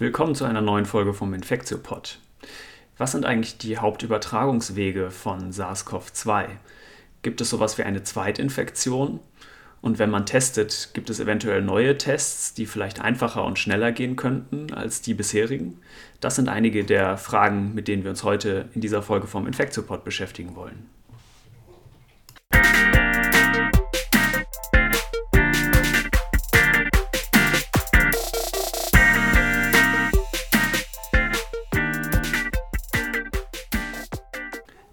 Willkommen zu einer neuen Folge vom Infektiopod. Was sind eigentlich die Hauptübertragungswege von SARS-CoV-2? Gibt es sowas wie eine Zweitinfektion? Und wenn man testet, gibt es eventuell neue Tests, die vielleicht einfacher und schneller gehen könnten als die bisherigen? Das sind einige der Fragen, mit denen wir uns heute in dieser Folge vom Infektiopod beschäftigen wollen.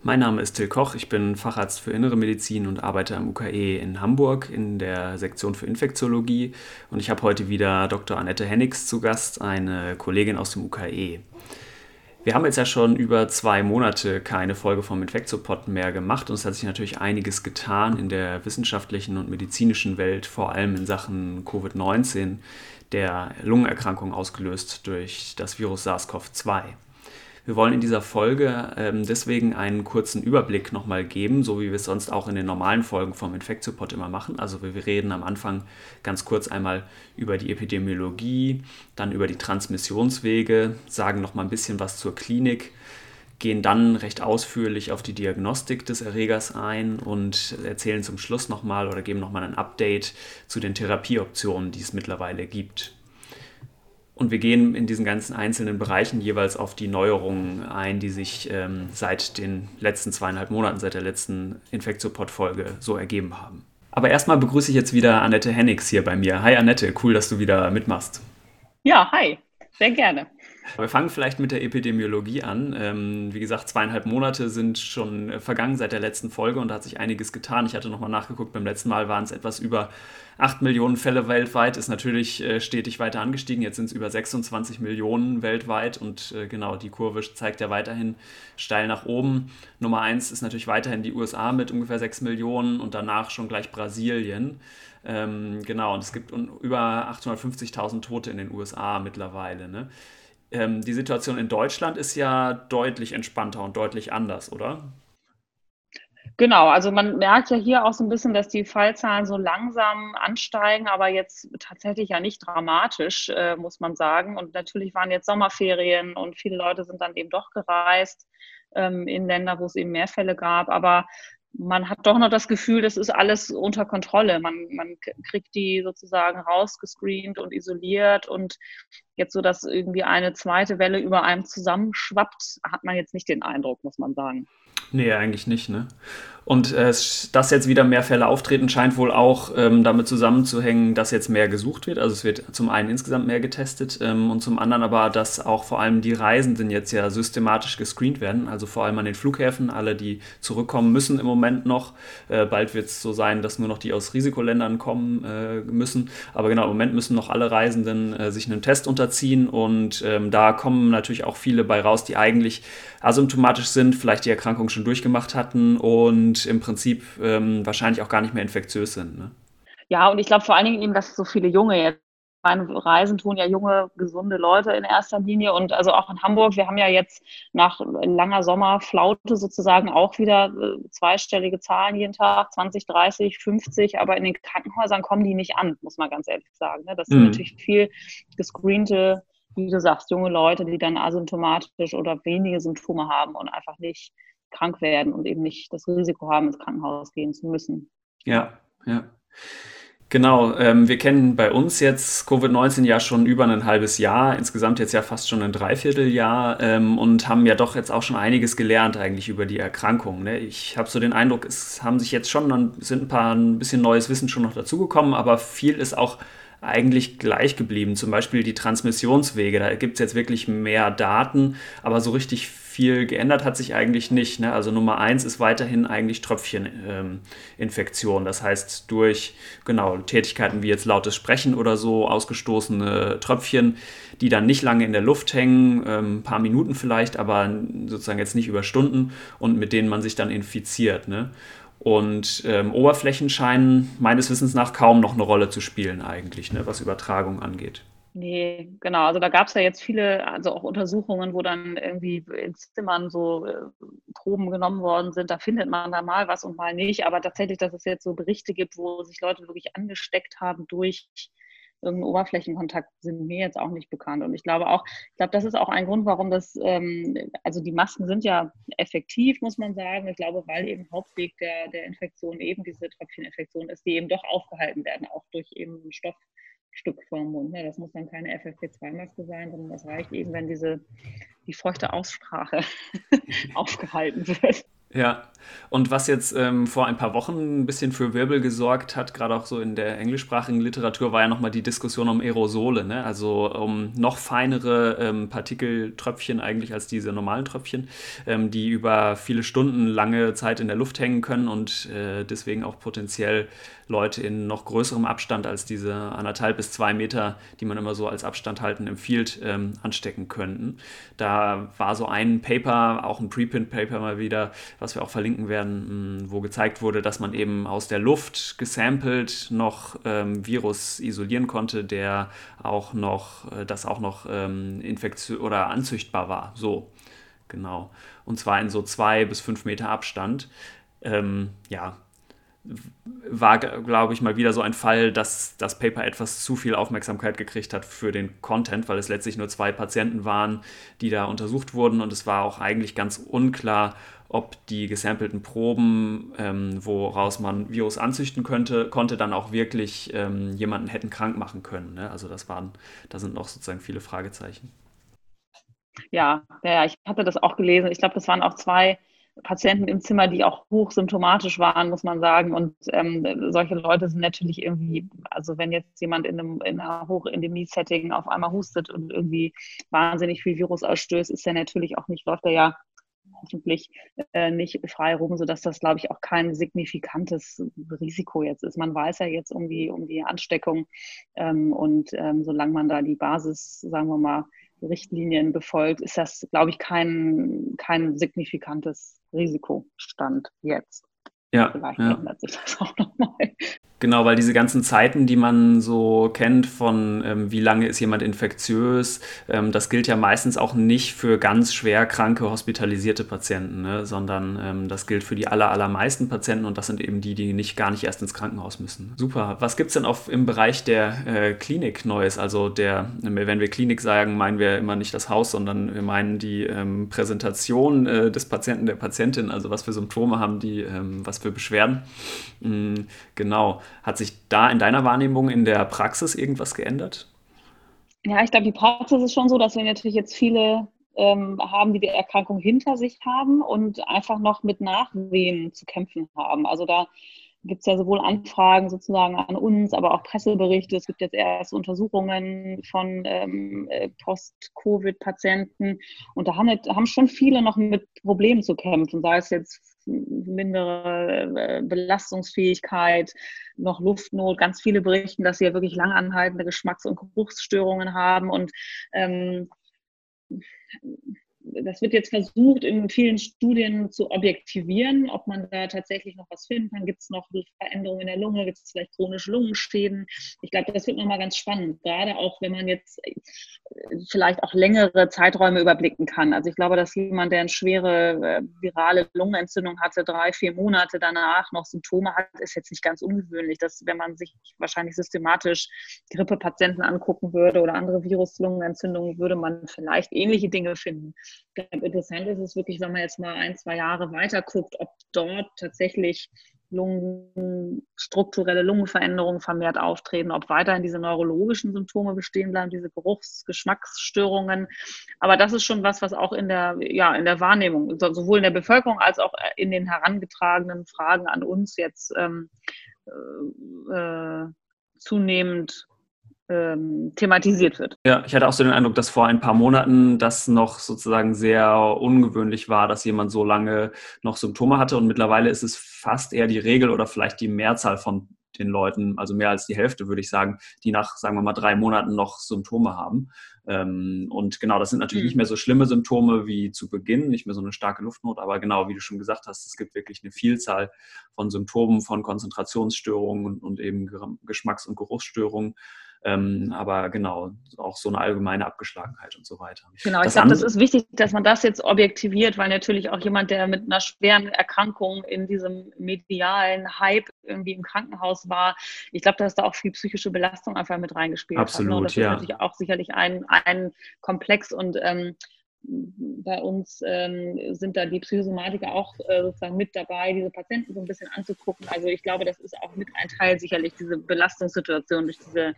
Mein Name ist Till Koch, ich bin Facharzt für Innere Medizin und arbeite am UKE in Hamburg in der Sektion für Infektiologie und ich habe heute wieder Dr. Annette Hennigs zu Gast, eine Kollegin aus dem UKE. Wir haben jetzt ja schon über zwei Monate keine Folge vom Infektiopod mehr gemacht und es hat sich natürlich einiges getan in der wissenschaftlichen und medizinischen Welt, vor allem in Sachen Covid-19, der Lungenerkrankung ausgelöst durch das Virus SARS-CoV-2. Wir wollen in dieser Folge ähm, deswegen einen kurzen Überblick nochmal geben, so wie wir es sonst auch in den normalen Folgen vom Infektiopod immer machen. Also wir reden am Anfang ganz kurz einmal über die Epidemiologie, dann über die Transmissionswege, sagen nochmal ein bisschen was zur Klinik, gehen dann recht ausführlich auf die Diagnostik des Erregers ein und erzählen zum Schluss nochmal oder geben nochmal ein Update zu den Therapieoptionen, die es mittlerweile gibt. Und wir gehen in diesen ganzen einzelnen Bereichen jeweils auf die Neuerungen ein, die sich ähm, seit den letzten zweieinhalb Monaten, seit der letzten Infektiopod-Folge so ergeben haben. Aber erstmal begrüße ich jetzt wieder Annette Hennigs hier bei mir. Hi Annette, cool, dass du wieder mitmachst. Ja, hi, sehr gerne. Wir fangen vielleicht mit der Epidemiologie an. Ähm, wie gesagt, zweieinhalb Monate sind schon vergangen seit der letzten Folge und da hat sich einiges getan. Ich hatte nochmal nachgeguckt, beim letzten Mal waren es etwas über 8 Millionen Fälle weltweit, ist natürlich äh, stetig weiter angestiegen. Jetzt sind es über 26 Millionen weltweit und äh, genau, die Kurve zeigt ja weiterhin steil nach oben. Nummer 1 ist natürlich weiterhin die USA mit ungefähr 6 Millionen und danach schon gleich Brasilien. Ähm, genau, und es gibt über 850.000 Tote in den USA mittlerweile. Ne? Ähm, die Situation in Deutschland ist ja deutlich entspannter und deutlich anders, oder? Genau, also man merkt ja hier auch so ein bisschen, dass die Fallzahlen so langsam ansteigen, aber jetzt tatsächlich ja nicht dramatisch, äh, muss man sagen. Und natürlich waren jetzt Sommerferien und viele Leute sind dann eben doch gereist ähm, in Länder, wo es eben mehr Fälle gab. Aber man hat doch noch das Gefühl, das ist alles unter Kontrolle. Man, man kriegt die sozusagen rausgescreent und isoliert und jetzt so, dass irgendwie eine zweite Welle über einem zusammenschwappt, hat man jetzt nicht den Eindruck, muss man sagen. Nee, eigentlich nicht, ne? Und äh, dass jetzt wieder mehr Fälle auftreten, scheint wohl auch ähm, damit zusammenzuhängen, dass jetzt mehr gesucht wird. Also es wird zum einen insgesamt mehr getestet ähm, und zum anderen aber, dass auch vor allem die Reisenden jetzt ja systematisch gescreent werden. Also vor allem an den Flughäfen, alle, die zurückkommen müssen im Moment noch. Äh, bald wird es so sein, dass nur noch die aus Risikoländern kommen äh, müssen. Aber genau, im Moment müssen noch alle Reisenden äh, sich einen Test unterziehen und ähm, da kommen natürlich auch viele bei raus, die eigentlich asymptomatisch sind, vielleicht die Erkrankung schon durchgemacht hatten und im Prinzip ähm, wahrscheinlich auch gar nicht mehr infektiös sind. Ne? Ja, und ich glaube vor allen Dingen eben, dass so viele junge jetzt meine Reisen tun ja junge, gesunde Leute in erster Linie. Und also auch in Hamburg, wir haben ja jetzt nach langer Sommerflaute sozusagen auch wieder äh, zweistellige Zahlen jeden Tag, 20, 30, 50, aber in den Krankenhäusern kommen die nicht an, muss man ganz ehrlich sagen. Ne? Das sind mhm. natürlich viel gescreente, wie du sagst, junge Leute, die dann asymptomatisch oder wenige Symptome haben und einfach nicht krank werden und eben nicht das Risiko haben, ins Krankenhaus gehen zu müssen. Ja, ja. Genau, ähm, wir kennen bei uns jetzt Covid-19 ja schon über ein halbes Jahr, insgesamt jetzt ja fast schon ein Dreivierteljahr ähm, und haben ja doch jetzt auch schon einiges gelernt eigentlich über die Erkrankung. Ne? Ich habe so den Eindruck, es haben sich jetzt schon, sind ein paar ein bisschen neues Wissen schon noch dazugekommen, aber viel ist auch eigentlich gleich geblieben. Zum Beispiel die Transmissionswege, da gibt es jetzt wirklich mehr Daten, aber so richtig viel geändert hat sich eigentlich nicht. Ne? Also Nummer eins ist weiterhin eigentlich Tröpfcheninfektion. Ähm, das heißt, durch genau Tätigkeiten wie jetzt lautes Sprechen oder so ausgestoßene Tröpfchen, die dann nicht lange in der Luft hängen, ähm, ein paar Minuten vielleicht, aber sozusagen jetzt nicht über Stunden und mit denen man sich dann infiziert. Ne? Und ähm, Oberflächen scheinen meines Wissens nach kaum noch eine Rolle zu spielen eigentlich, ne, was Übertragung angeht. Nee, genau. Also da gab es ja jetzt viele, also auch Untersuchungen, wo dann irgendwie in Zimmern so äh, Proben genommen worden sind. Da findet man da mal was und mal nicht. Aber tatsächlich, dass es jetzt so Berichte gibt, wo sich Leute wirklich angesteckt haben durch irgendein Oberflächenkontakt sind mir jetzt auch nicht bekannt. Und ich glaube auch, ich glaube, das ist auch ein Grund, warum das, ähm, also die Masken sind ja effektiv, muss man sagen. Ich glaube, weil eben Hauptweg der, der Infektion eben diese Tröpfcheninfektion ist, die eben doch aufgehalten werden, auch durch eben ein Stoffstück vom Mund. Ne? Das muss dann keine FFP2-Maske sein, sondern das reicht eben, wenn diese die feuchte Aussprache aufgehalten wird. Ja, und was jetzt ähm, vor ein paar Wochen ein bisschen für Wirbel gesorgt hat, gerade auch so in der englischsprachigen Literatur, war ja nochmal die Diskussion um Aerosole, ne? also um noch feinere ähm, Partikeltröpfchen eigentlich als diese normalen Tröpfchen, ähm, die über viele Stunden lange Zeit in der Luft hängen können und äh, deswegen auch potenziell Leute in noch größerem Abstand als diese anderthalb bis zwei Meter, die man immer so als Abstand halten empfiehlt, ähm, anstecken könnten. Da war so ein Paper, auch ein Preprint-Paper mal wieder, was wir auch verlinken werden, wo gezeigt wurde, dass man eben aus der Luft gesampelt noch ähm, Virus isolieren konnte, der auch noch, äh, das auch noch ähm, infektiös oder anzüchtbar war. So, genau. Und zwar in so zwei bis fünf Meter Abstand. Ähm, ja, war, glaube ich, mal wieder so ein Fall, dass das Paper etwas zu viel Aufmerksamkeit gekriegt hat für den Content, weil es letztlich nur zwei Patienten waren, die da untersucht wurden und es war auch eigentlich ganz unklar, ob die gesampelten Proben, ähm, woraus man Virus anzüchten könnte, konnte dann auch wirklich ähm, jemanden hätten krank machen können. Ne? Also das waren, da sind noch sozusagen viele Fragezeichen. Ja, ja, ich hatte das auch gelesen. Ich glaube, das waren auch zwei Patienten im Zimmer, die auch hochsymptomatisch waren, muss man sagen. Und ähm, solche Leute sind natürlich irgendwie, also wenn jetzt jemand in einem in einer Hochendemie-Setting auf einmal hustet und irgendwie wahnsinnig viel Virus ausstößt, ist er natürlich auch nicht, läuft er ja hoffentlich äh, nicht frei rum, sodass das, glaube ich, auch kein signifikantes Risiko jetzt ist. Man weiß ja jetzt um die, um die Ansteckung ähm, und ähm, solange man da die Basis, sagen wir mal, Richtlinien befolgt, ist das, glaube ich, kein, kein signifikantes Risikostand jetzt. Ja, Vielleicht ja. ändert sich das auch nochmal. Genau, weil diese ganzen Zeiten, die man so kennt von ähm, wie lange ist jemand infektiös, ähm, das gilt ja meistens auch nicht für ganz schwer kranke, hospitalisierte Patienten, ne? sondern ähm, das gilt für die aller, allermeisten Patienten und das sind eben die, die nicht gar nicht erst ins Krankenhaus müssen. Super. Was gibt es denn auf, im Bereich der äh, Klinik Neues? Also der, wenn wir Klinik sagen, meinen wir immer nicht das Haus, sondern wir meinen die ähm, Präsentation äh, des Patienten, der Patientin, also was für Symptome haben die, ähm, was für Beschwerden. Mhm, genau. Hat sich da in deiner Wahrnehmung in der Praxis irgendwas geändert? Ja, ich glaube, die Praxis ist schon so, dass wir natürlich jetzt viele ähm, haben, die die Erkrankung hinter sich haben und einfach noch mit Nachwehen zu kämpfen haben. Also da gibt es ja sowohl Anfragen sozusagen an uns, aber auch Presseberichte. Es gibt jetzt erst Untersuchungen von ähm, äh, Post-Covid-Patienten. Und da haben, haben schon viele noch mit Problemen zu kämpfen, sei es jetzt mindere äh, Belastungsfähigkeit, noch Luftnot. Ganz viele berichten, dass sie ja wirklich langanhaltende Geschmacks- und Geruchsstörungen haben. Und ähm, das wird jetzt versucht, in vielen Studien zu objektivieren, ob man da tatsächlich noch was finden kann. Gibt es noch Veränderungen in der Lunge? Gibt es vielleicht chronische Lungenschäden? Ich glaube, das wird nochmal ganz spannend, gerade auch, wenn man jetzt äh, vielleicht auch längere Zeiträume überblicken kann. Also ich glaube, dass jemand, der eine schwere äh, virale Lungenentzündung hatte, drei, vier Monate danach noch Symptome hat, ist jetzt nicht ganz ungewöhnlich. Dass, wenn man sich wahrscheinlich systematisch Grippepatienten angucken würde oder andere Viruslungenentzündungen, würde man vielleicht ähnliche Dinge finden. Glaube, interessant ist es wirklich, wenn man jetzt mal ein, zwei Jahre weiter guckt, ob dort tatsächlich Lungen, strukturelle Lungenveränderungen vermehrt auftreten, ob weiterhin diese neurologischen Symptome bestehen bleiben, diese Geruchs-, Geschmacksstörungen. Aber das ist schon was, was auch in der, ja, in der Wahrnehmung, sowohl in der Bevölkerung als auch in den herangetragenen Fragen an uns jetzt ähm, äh, äh zunehmend ähm, thematisiert wird. Ja, ich hatte auch so den Eindruck, dass vor ein paar Monaten das noch sozusagen sehr ungewöhnlich war, dass jemand so lange noch Symptome hatte und mittlerweile ist es fast eher die Regel oder vielleicht die Mehrzahl von den Leuten, also mehr als die Hälfte, würde ich sagen, die nach, sagen wir mal, drei Monaten noch Symptome haben. Ähm, und genau, das sind natürlich mhm. nicht mehr so schlimme Symptome wie zu Beginn, nicht mehr so eine starke Luftnot, aber genau, wie du schon gesagt hast, es gibt wirklich eine Vielzahl von Symptomen, von Konzentrationsstörungen und, und eben Geschmacks- und Geruchsstörungen. Ähm, aber genau, auch so eine allgemeine Abgeschlagenheit und so weiter. Genau, ich glaube, das ist wichtig, dass man das jetzt objektiviert, weil natürlich auch jemand, der mit einer schweren Erkrankung in diesem medialen Hype irgendwie im Krankenhaus war, ich glaube, dass da auch viel psychische Belastung einfach mit reingespielt Absolut, hat. Ne? Und das ja. ist natürlich auch sicherlich ein, ein Komplex und ähm, bei uns ähm, sind da die Psychosomatiker auch äh, sozusagen mit dabei, diese Patienten so ein bisschen anzugucken. Also ich glaube, das ist auch mit ein Teil sicherlich, diese Belastungssituation durch diese,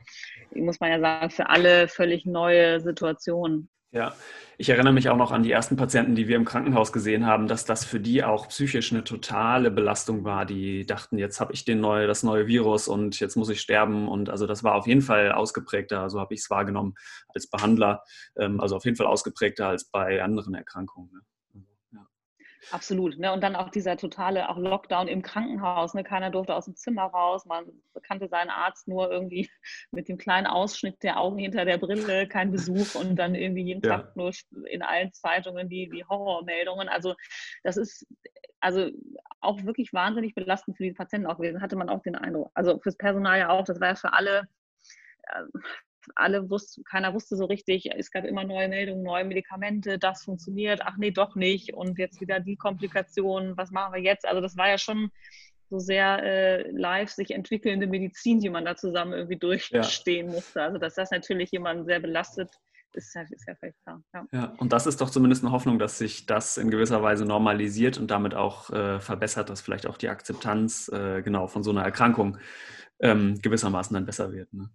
muss man ja sagen, für alle völlig neue Situation. Ja, ich erinnere mich auch noch an die ersten Patienten, die wir im Krankenhaus gesehen haben, dass das für die auch psychisch eine totale Belastung war. Die dachten, jetzt habe ich den neue, das neue Virus und jetzt muss ich sterben. Und also das war auf jeden Fall ausgeprägter, so habe ich es wahrgenommen als Behandler, ähm, also auf jeden Fall ausgeprägter als bei anderen Erkrankungen. Absolut. Ne? Und dann auch dieser totale auch Lockdown im Krankenhaus. Ne? Keiner durfte aus dem Zimmer raus. Man kannte seinen Arzt nur irgendwie mit dem kleinen Ausschnitt der Augen hinter der Brille, kein Besuch und dann irgendwie jeden ja. Tag nur in allen Zeitungen die, die Horrormeldungen. Also das ist also auch wirklich wahnsinnig belastend für die Patienten auch gewesen, hatte man auch den Eindruck. Also fürs Personal ja auch, das war ja für alle äh, alle wussten, keiner wusste so richtig, es gab immer neue Meldungen, neue Medikamente, das funktioniert, ach nee, doch nicht und jetzt wieder die Komplikationen, was machen wir jetzt? Also das war ja schon so sehr äh, live sich entwickelnde Medizin, die man da zusammen irgendwie durchstehen ja. musste. Also dass das natürlich jemanden sehr belastet, ist ja, ist ja völlig klar. Ja. ja. und das ist doch zumindest eine Hoffnung, dass sich das in gewisser Weise normalisiert und damit auch äh, verbessert, dass vielleicht auch die Akzeptanz äh, genau von so einer Erkrankung ähm, gewissermaßen dann besser wird. Ne?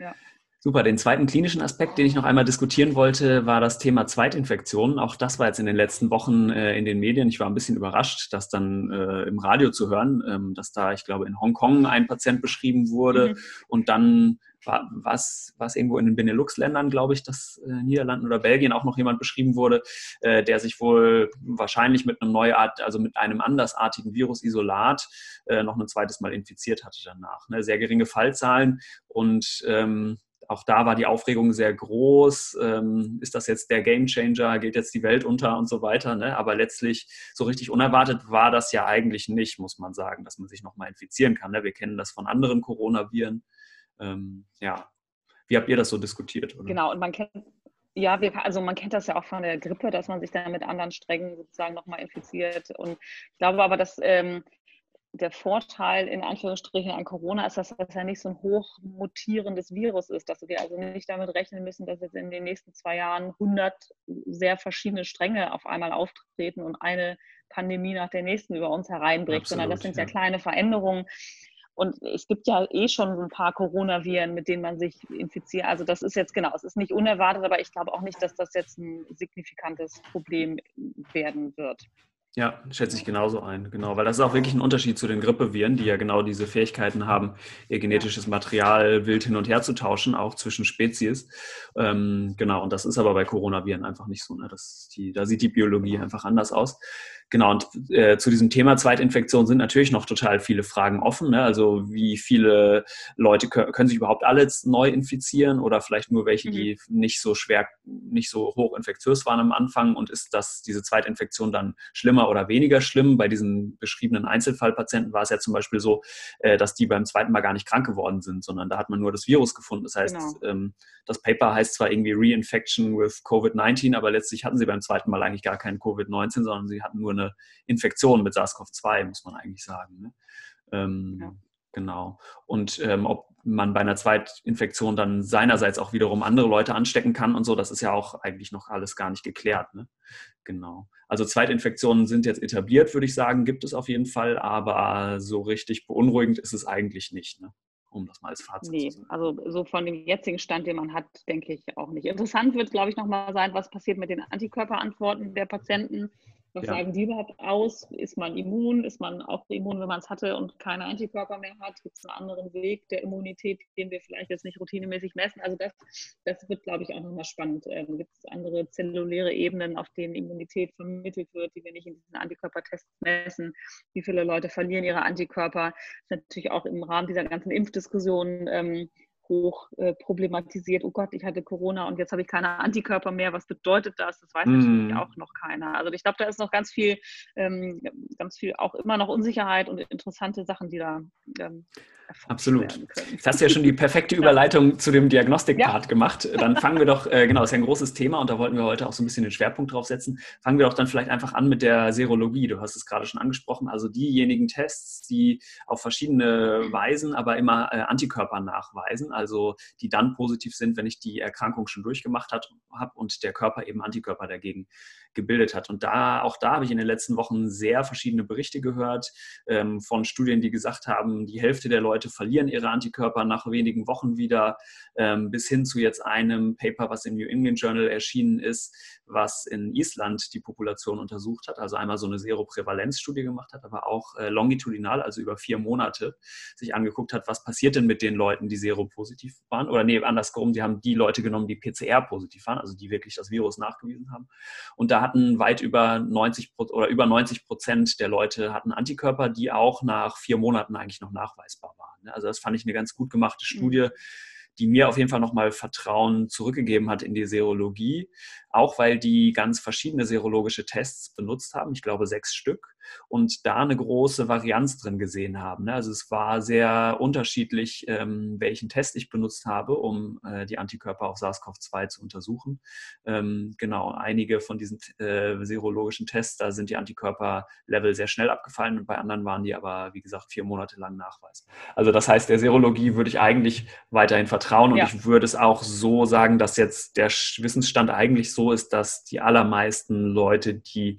Ja. Super. Den zweiten klinischen Aspekt, den ich noch einmal diskutieren wollte, war das Thema Zweitinfektionen. Auch das war jetzt in den letzten Wochen äh, in den Medien. Ich war ein bisschen überrascht, das dann äh, im Radio zu hören, ähm, dass da, ich glaube, in Hongkong ein Patient beschrieben wurde mhm. und dann was was irgendwo in den Benelux-Ländern, glaube ich, dass äh, Niederlanden oder Belgien auch noch jemand beschrieben wurde, äh, der sich wohl wahrscheinlich mit einem Neuart, also mit einem andersartigen Virusisolat äh, noch ein zweites Mal infiziert hatte danach. Ne? Sehr geringe Fallzahlen und ähm, auch da war die Aufregung sehr groß. Ähm, ist das jetzt der Gamechanger? Geht jetzt die Welt unter und so weiter? Ne? Aber letztlich so richtig unerwartet war das ja eigentlich nicht, muss man sagen, dass man sich nochmal infizieren kann. Ne? Wir kennen das von anderen Coronaviren. Ähm, ja, wie habt ihr das so diskutiert? Oder? Genau, und man kennt, ja, wir, also man kennt das ja auch von der Grippe, dass man sich dann mit anderen Strängen sozusagen nochmal infiziert. Und ich glaube aber, dass ähm, der Vorteil in Anführungsstrichen an Corona ist, dass das ja nicht so ein hochmutierendes Virus ist, dass wir also nicht damit rechnen müssen, dass jetzt in den nächsten zwei Jahren 100 sehr verschiedene Stränge auf einmal auftreten und eine Pandemie nach der nächsten über uns hereinbricht, Absolut, sondern das sind ja, ja kleine Veränderungen. Und es gibt ja eh schon ein paar Coronaviren, mit denen man sich infiziert. Also das ist jetzt genau, es ist nicht unerwartet, aber ich glaube auch nicht, dass das jetzt ein signifikantes Problem werden wird. Ja, schätze ich genauso ein, genau, weil das ist auch wirklich ein Unterschied zu den Grippeviren, die ja genau diese Fähigkeiten haben, ihr genetisches Material wild hin und her zu tauschen, auch zwischen Spezies. Ähm, genau, und das ist aber bei Coronaviren einfach nicht so. Ne? Das die, da sieht die Biologie einfach anders aus. Genau, und äh, zu diesem Thema Zweitinfektion sind natürlich noch total viele Fragen offen. Ne? Also wie viele Leute können, können sich überhaupt alle neu infizieren oder vielleicht nur welche, die mhm. nicht so schwer, nicht so hoch infektiös waren am Anfang und ist das diese Zweitinfektion dann schlimmer oder weniger schlimm? Bei diesen beschriebenen Einzelfallpatienten war es ja zum Beispiel so, äh, dass die beim zweiten Mal gar nicht krank geworden sind, sondern da hat man nur das Virus gefunden. Das heißt, genau. ähm, das Paper heißt zwar irgendwie Reinfection with Covid-19, aber letztlich hatten sie beim zweiten Mal eigentlich gar keinen Covid-19, sondern sie hatten nur eine Infektion mit SARS-CoV-2, muss man eigentlich sagen. Ne? Ähm, ja. Genau. Und ähm, ob man bei einer Zweitinfektion dann seinerseits auch wiederum andere Leute anstecken kann und so, das ist ja auch eigentlich noch alles gar nicht geklärt. Ne? Genau. Also Zweitinfektionen sind jetzt etabliert, würde ich sagen, gibt es auf jeden Fall, aber so richtig beunruhigend ist es eigentlich nicht. Ne? um das mal als Fazit nee, zu sagen. Also so von dem jetzigen Stand, den man hat, denke ich auch nicht. Interessant wird, glaube ich, nochmal sein, was passiert mit den Antikörperantworten der Patienten. Was ja. sagen die überhaupt aus? Ist man immun? Ist man auch immun, wenn man es hatte und keine Antikörper mehr hat? Gibt es einen anderen Weg der Immunität, den wir vielleicht jetzt nicht routinemäßig messen? Also das, das wird, glaube ich, auch nochmal spannend. Ähm, Gibt es andere zelluläre Ebenen, auf denen Immunität vermittelt wird, die wir nicht in diesen Antikörpertests messen? Wie viele Leute verlieren ihre Antikörper? Das ist natürlich auch im Rahmen dieser ganzen Impfdiskussion ähm, hoch äh, problematisiert, oh Gott, ich hatte Corona und jetzt habe ich keine Antikörper mehr, was bedeutet das? Das weiß mm. natürlich auch noch keiner. Also ich glaube, da ist noch ganz viel, ähm, ganz viel auch immer noch Unsicherheit und interessante Sachen, die da ähm, Absolut. Jetzt hast du ja schon die perfekte Überleitung zu dem Diagnostik-Part ja. gemacht. Dann fangen wir doch, äh, genau, das ist ja ein großes Thema und da wollten wir heute auch so ein bisschen den Schwerpunkt drauf setzen. Fangen wir doch dann vielleicht einfach an mit der Serologie. Du hast es gerade schon angesprochen. Also diejenigen Tests, die auf verschiedene Weisen, aber immer äh, Antikörper nachweisen, also die dann positiv sind, wenn ich die Erkrankung schon durchgemacht habe und der Körper eben Antikörper dagegen gebildet hat. Und da, auch da habe ich in den letzten Wochen sehr verschiedene Berichte gehört ähm, von Studien, die gesagt haben, die Hälfte der Leute verlieren ihre Antikörper nach wenigen Wochen wieder, ähm, bis hin zu jetzt einem Paper, was im New England Journal erschienen ist, was in Island die Population untersucht hat, also einmal so eine Seroprävalenzstudie gemacht hat, aber auch äh, longitudinal, also über vier Monate, sich angeguckt hat, was passiert denn mit den Leuten, die seropositiv waren. Oder nee, andersrum, die haben die Leute genommen, die PCR-positiv waren, also die wirklich das Virus nachgewiesen haben. Und da hatten weit über 90 oder über 90 Prozent der Leute hatten Antikörper, die auch nach vier Monaten eigentlich noch nachweisbar waren. Ne? Also das fand ich eine ganz gut gemachte mhm. Studie, die mir auf jeden Fall nochmal Vertrauen zurückgegeben hat in die Serologie, auch weil die ganz verschiedene serologische Tests benutzt haben, ich glaube sechs Stück, und da eine große Varianz drin gesehen haben. Ne? Also es war sehr unterschiedlich, ähm, welchen Test ich benutzt habe, um äh, die Antikörper auf SARS-CoV-2 zu untersuchen. Ähm, genau, einige von diesen äh, serologischen Tests, da sind die Antikörperlevel sehr schnell abgefallen und bei anderen waren die aber, wie gesagt, vier Monate lang nachweisbar. Also das heißt, der Serologie würde ich eigentlich weiterhin vertrauen und ja. ich würde es auch so sagen, dass jetzt der Wissensstand eigentlich so so ist, dass die allermeisten Leute, die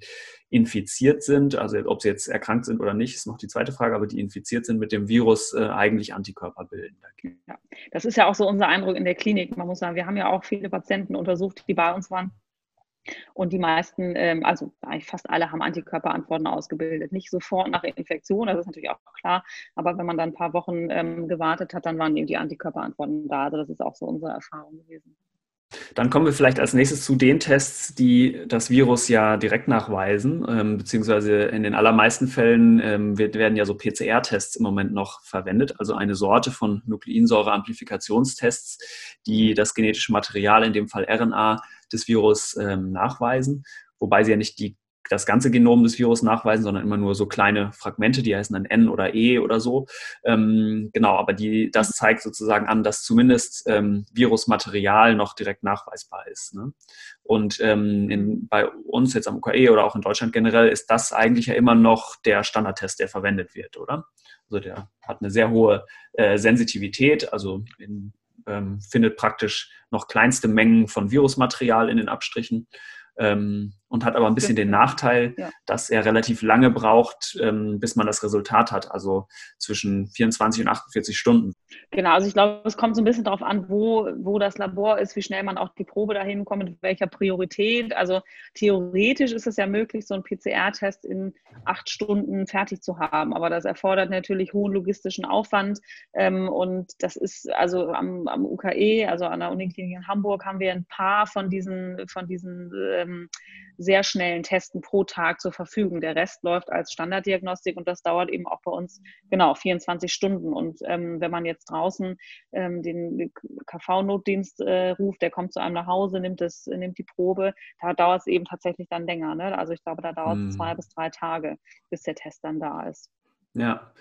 infiziert sind, also ob sie jetzt erkrankt sind oder nicht, ist noch die zweite Frage, aber die infiziert sind mit dem Virus, äh, eigentlich Antikörper bilden. Ja, das ist ja auch so unser Eindruck in der Klinik. Man muss sagen, wir haben ja auch viele Patienten untersucht, die bei uns waren. Und die meisten, ähm, also eigentlich fast alle, haben Antikörperantworten ausgebildet. Nicht sofort nach Infektion, das ist natürlich auch klar, aber wenn man dann ein paar Wochen ähm, gewartet hat, dann waren eben die Antikörperantworten da. Also das ist auch so unsere Erfahrung gewesen. Dann kommen wir vielleicht als nächstes zu den Tests, die das Virus ja direkt nachweisen, ähm, beziehungsweise in den allermeisten Fällen ähm, wird, werden ja so PCR-Tests im Moment noch verwendet, also eine Sorte von Nukleinsäure-Amplifikationstests, die das genetische Material, in dem Fall RNA, des Virus ähm, nachweisen, wobei sie ja nicht die das ganze Genom des Virus nachweisen, sondern immer nur so kleine Fragmente, die heißen dann N oder E oder so. Ähm, genau, aber die, das zeigt sozusagen an, dass zumindest ähm, Virusmaterial noch direkt nachweisbar ist. Ne? Und ähm, in, bei uns jetzt am UKE oder auch in Deutschland generell ist das eigentlich ja immer noch der Standardtest, der verwendet wird, oder? Also der hat eine sehr hohe äh, Sensitivität, also in, ähm, findet praktisch noch kleinste Mengen von Virusmaterial in den Abstrichen ähm, und hat aber ein bisschen den Nachteil, ja. dass er relativ lange braucht, ähm, bis man das Resultat hat, also zwischen 24 und 48 Stunden. Genau, also ich glaube, es kommt so ein bisschen darauf an, wo, wo das Labor ist, wie schnell man auch die Probe dahin kommt, mit welcher Priorität. Also theoretisch ist es ja möglich, so einen PCR-Test in acht Stunden fertig zu haben, aber das erfordert natürlich hohen logistischen Aufwand ähm, und das ist also am, am UKE, also an der Uniklinik in Hamburg, haben wir ein paar von diesen, von diesen ähm, sehr schnellen Testen pro Tag zur Verfügung. Der Rest läuft als Standarddiagnostik und das dauert eben auch bei uns genau 24 Stunden. Und ähm, wenn man jetzt draußen ähm, den KV-Notdienst äh, ruft, der kommt zu einem nach Hause, nimmt, das, nimmt die Probe, da dauert es eben tatsächlich dann länger. Ne? Also ich glaube, da dauert es hm. zwei bis drei Tage, bis der Test dann da ist. Ja,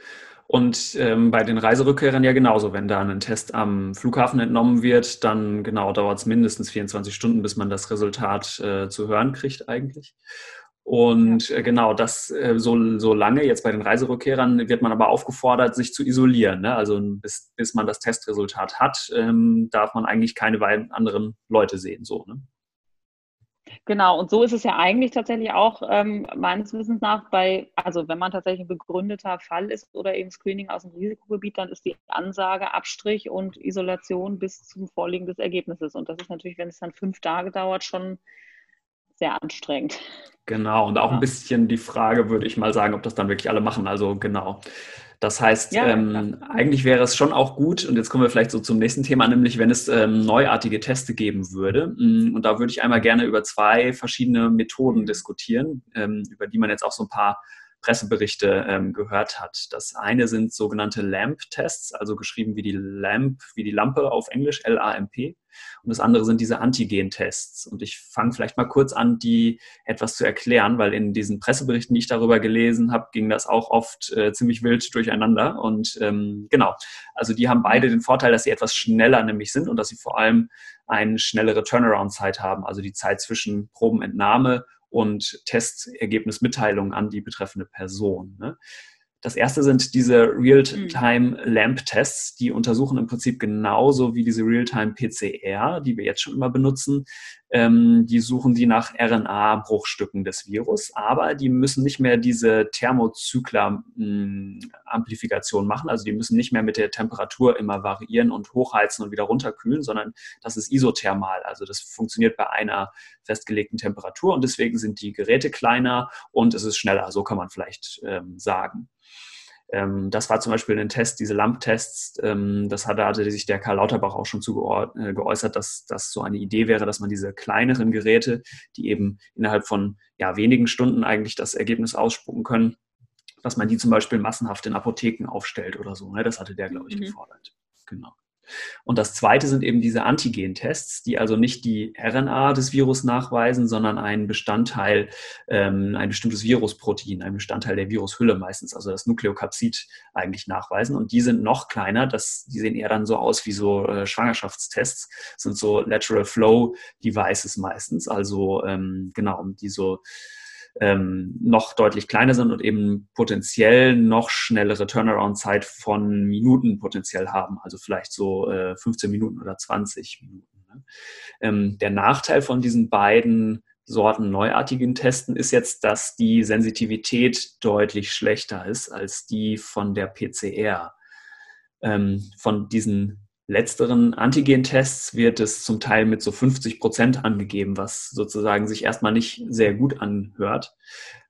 und ähm, bei den Reiserückkehrern ja genauso. Wenn da ein Test am Flughafen entnommen wird, dann genau dauert es mindestens 24 Stunden, bis man das Resultat äh, zu hören kriegt eigentlich. Und äh, genau, das äh, so, so lange, jetzt bei den Reiserückkehrern, wird man aber aufgefordert, sich zu isolieren. Ne? Also bis, bis man das Testresultat hat, ähm, darf man eigentlich keine anderen Leute sehen. So, ne? Genau, und so ist es ja eigentlich tatsächlich auch ähm, meines Wissens nach bei, also wenn man tatsächlich ein begründeter Fall ist oder eben Screening aus dem Risikogebiet, dann ist die Ansage Abstrich und Isolation bis zum Vorliegen des Ergebnisses. Und das ist natürlich, wenn es dann fünf Tage dauert, schon sehr anstrengend. Genau, und auch ja. ein bisschen die Frage, würde ich mal sagen, ob das dann wirklich alle machen. Also genau. Das heißt, ja, ähm, eigentlich wäre es schon auch gut, und jetzt kommen wir vielleicht so zum nächsten Thema, nämlich wenn es ähm, neuartige Teste geben würde. Mm, und da würde ich einmal gerne über zwei verschiedene Methoden diskutieren, ähm, über die man jetzt auch so ein paar Presseberichte ähm, gehört hat. Das eine sind sogenannte LAMP-Tests, also geschrieben wie die LAMP, wie die Lampe auf Englisch, L-A-M-P. Und das andere sind diese Antigen-Tests. Und ich fange vielleicht mal kurz an, die etwas zu erklären, weil in diesen Presseberichten, die ich darüber gelesen habe, ging das auch oft äh, ziemlich wild durcheinander. Und ähm, genau, also die haben beide den Vorteil, dass sie etwas schneller nämlich sind und dass sie vor allem eine schnellere Turnaround-Zeit haben, also die Zeit zwischen Probenentnahme und Testergebnismitteilung an die betreffende Person. Ne? Das erste sind diese Real-Time-Lamp-Tests, die untersuchen im Prinzip genauso wie diese Real-Time-PCR, die wir jetzt schon immer benutzen. Ähm, die suchen die nach RNA-Bruchstücken des Virus, aber die müssen nicht mehr diese Thermozykler-Amplifikation machen. Also die müssen nicht mehr mit der Temperatur immer variieren und hochheizen und wieder runterkühlen, sondern das ist isothermal. Also das funktioniert bei einer festgelegten Temperatur und deswegen sind die Geräte kleiner und es ist schneller. So kann man vielleicht ähm, sagen. Ähm, das war zum Beispiel ein Test, diese LAMP-Tests, ähm, das hatte, hatte sich der Karl Lauterbach auch schon zu äh, geäußert, dass das so eine Idee wäre, dass man diese kleineren Geräte, die eben innerhalb von ja, wenigen Stunden eigentlich das Ergebnis ausspucken können, dass man die zum Beispiel massenhaft in Apotheken aufstellt oder so. Ne? Das hatte der, glaube ich, mhm. gefordert. Genau. Und das zweite sind eben diese Antigen-Tests, die also nicht die RNA des Virus nachweisen, sondern einen Bestandteil, ähm, ein bestimmtes Virusprotein, ein Bestandteil der Virushülle meistens, also das Nukleokapsid eigentlich nachweisen. Und die sind noch kleiner, das, die sehen eher dann so aus wie so äh, Schwangerschaftstests, sind so Lateral Flow Devices meistens, also ähm, genau, die so ähm, noch deutlich kleiner sind und eben potenziell noch schnellere Turnaround-Zeit von Minuten potenziell haben, also vielleicht so äh, 15 Minuten oder 20 Minuten. Ne? Ähm, der Nachteil von diesen beiden Sorten neuartigen Testen ist jetzt, dass die Sensitivität deutlich schlechter ist als die von der PCR. Ähm, von diesen letzteren Antigen-Tests wird es zum Teil mit so 50 Prozent angegeben, was sozusagen sich erstmal nicht sehr gut anhört.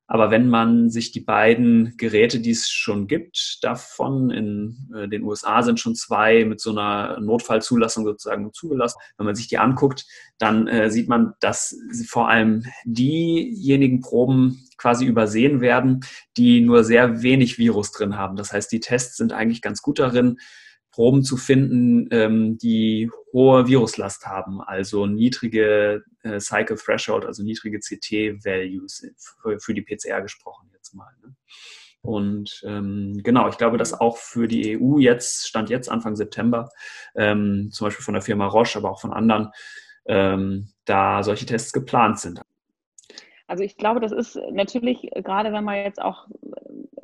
Aber wenn man sich die beiden Geräte, die es schon gibt, davon in äh, den USA sind schon zwei mit so einer Notfallzulassung sozusagen zugelassen. Wenn man sich die anguckt, dann äh, sieht man, dass vor allem diejenigen Proben quasi übersehen werden, die nur sehr wenig Virus drin haben. Das heißt, die Tests sind eigentlich ganz gut darin, Proben zu finden, ähm, die hohe Viruslast haben, also niedrige äh, Cycle Threshold, also niedrige CT-Values für, für, die PCR gesprochen jetzt mal. Ne? Und ähm, genau, ich glaube, dass auch für die EU jetzt, Stand jetzt Anfang September, ähm, zum Beispiel von der Firma Roche, aber auch von anderen, ähm, da solche Tests geplant sind. Also ich glaube, das ist natürlich, gerade wenn man jetzt auch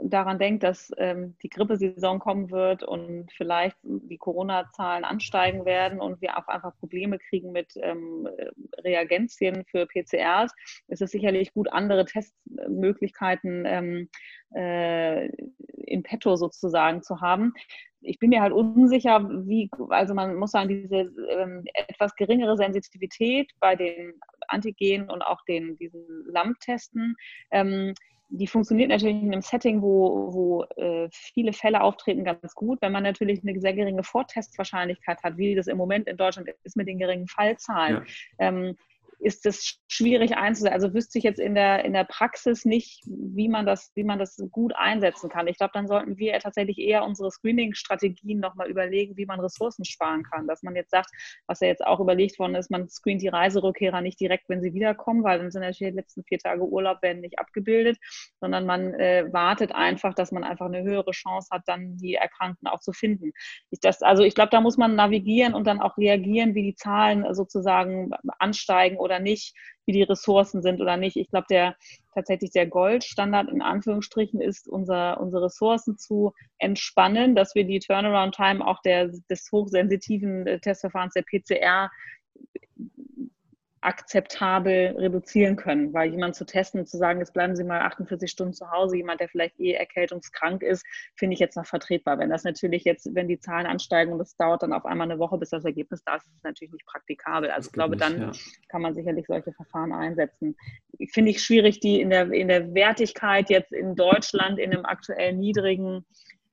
daran denkt, dass ähm, die Grippesaison kommen wird und vielleicht die Corona-Zahlen ansteigen werden und wir auch einfach Probleme kriegen mit ähm, Reagenzien für PCRs, ist es sicherlich gut, andere Testmöglichkeiten ähm, äh, in petto sozusagen zu haben. Ich bin mir halt unsicher, wie, also man muss sagen, diese ähm, etwas geringere Sensitivität bei den Antigenen und auch den, diesen LAMP-Testen ähm, die funktioniert natürlich in einem Setting, wo, wo äh, viele Fälle auftreten, ganz gut. Wenn man natürlich eine sehr geringe Vortestwahrscheinlichkeit hat, wie das im Moment in Deutschland ist mit den geringen Fallzahlen, ja. ähm, ist es schwierig einzusetzen. Also wüsste ich jetzt in der, in der Praxis nicht, wie man das, wie man das gut einsetzen kann. Ich glaube, dann sollten wir tatsächlich eher unsere Screening-Strategien nochmal überlegen, wie man Ressourcen sparen kann. Dass man jetzt sagt, was ja jetzt auch überlegt worden ist, man screent die Reiserückkehrer nicht direkt, wenn sie wiederkommen, weil dann sind natürlich die letzten vier Tage Urlaub werden nicht abgebildet, sondern man äh, wartet einfach, dass man einfach eine höhere Chance hat, dann die Erkrankten auch zu finden. Ich das, also ich glaube, da muss man navigieren und dann auch reagieren, wie die Zahlen sozusagen ansteigen oder nicht, wie die Ressourcen sind oder nicht. Ich glaube, der tatsächlich der Goldstandard in Anführungsstrichen ist, unser, unsere Ressourcen zu entspannen, dass wir die Turnaround-Time auch der, des hochsensitiven äh, Testverfahrens der PCR akzeptabel reduzieren können, weil jemand zu testen, zu sagen, jetzt bleiben Sie mal 48 Stunden zu Hause, jemand, der vielleicht eh erkältungskrank ist, finde ich jetzt noch vertretbar. Wenn das natürlich jetzt, wenn die Zahlen ansteigen und es dauert dann auf einmal eine Woche, bis das Ergebnis da ist, ist es natürlich nicht praktikabel. Also ich glaube, nicht, dann ja. kann man sicherlich solche Verfahren einsetzen. Finde ich schwierig, die in der, in der Wertigkeit jetzt in Deutschland in einem aktuell niedrigen,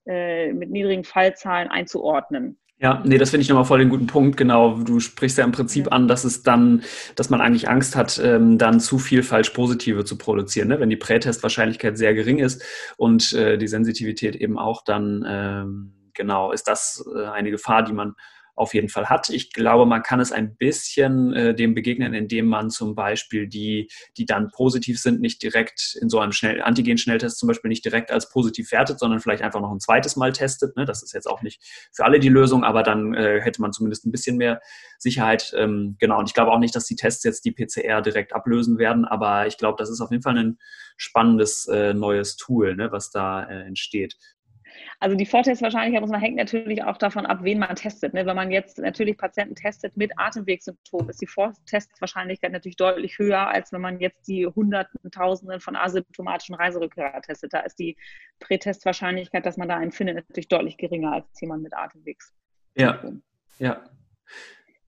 äh, mit niedrigen Fallzahlen einzuordnen. Ja, nee, das finde ich nochmal voll den guten Punkt. Genau, du sprichst ja im Prinzip an, dass es dann, dass man eigentlich Angst hat, ähm, dann zu viel falsch Positive zu produzieren. Ne? Wenn die Prätestwahrscheinlichkeit sehr gering ist und äh, die Sensitivität eben auch, dann ähm, genau ist das äh, eine Gefahr, die man auf jeden Fall hat. Ich glaube, man kann es ein bisschen äh, dem begegnen, indem man zum Beispiel die, die dann positiv sind, nicht direkt in so einem Schnell Antigen-Schnelltest zum Beispiel nicht direkt als positiv wertet, sondern vielleicht einfach noch ein zweites Mal testet. Ne? Das ist jetzt auch nicht für alle die Lösung, aber dann äh, hätte man zumindest ein bisschen mehr Sicherheit. Ähm, genau, und ich glaube auch nicht, dass die Tests jetzt die PCR direkt ablösen werden, aber ich glaube, das ist auf jeden Fall ein spannendes äh, neues Tool, ne, was da äh, entsteht. Also die Vortestwahrscheinlichkeit muss man hängt natürlich auch davon ab, wen man testet. Ne? Wenn man jetzt natürlich Patienten testet mit Atemwegssymptomen, ist die Vortestwahrscheinlichkeit natürlich deutlich höher, als wenn man jetzt die Hunderten, Tausenden von asymptomatischen Reiserückkehrer testet. Da ist die Prätestwahrscheinlichkeit, dass man da einen findet, natürlich deutlich geringer als jemand mit Atemwegssymptomen. Ja, ja.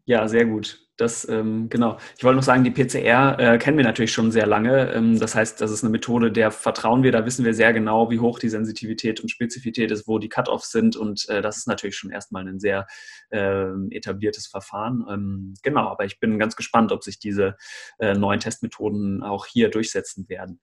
Ja, sehr gut. Das, ähm, genau. Ich wollte noch sagen, die PCR äh, kennen wir natürlich schon sehr lange. Ähm, das heißt, das ist eine Methode, der vertrauen wir. Da wissen wir sehr genau, wie hoch die Sensitivität und Spezifität ist, wo die Cut-offs sind. Und äh, das ist natürlich schon erstmal ein sehr äh, etabliertes Verfahren. Ähm, genau, aber ich bin ganz gespannt, ob sich diese äh, neuen Testmethoden auch hier durchsetzen werden.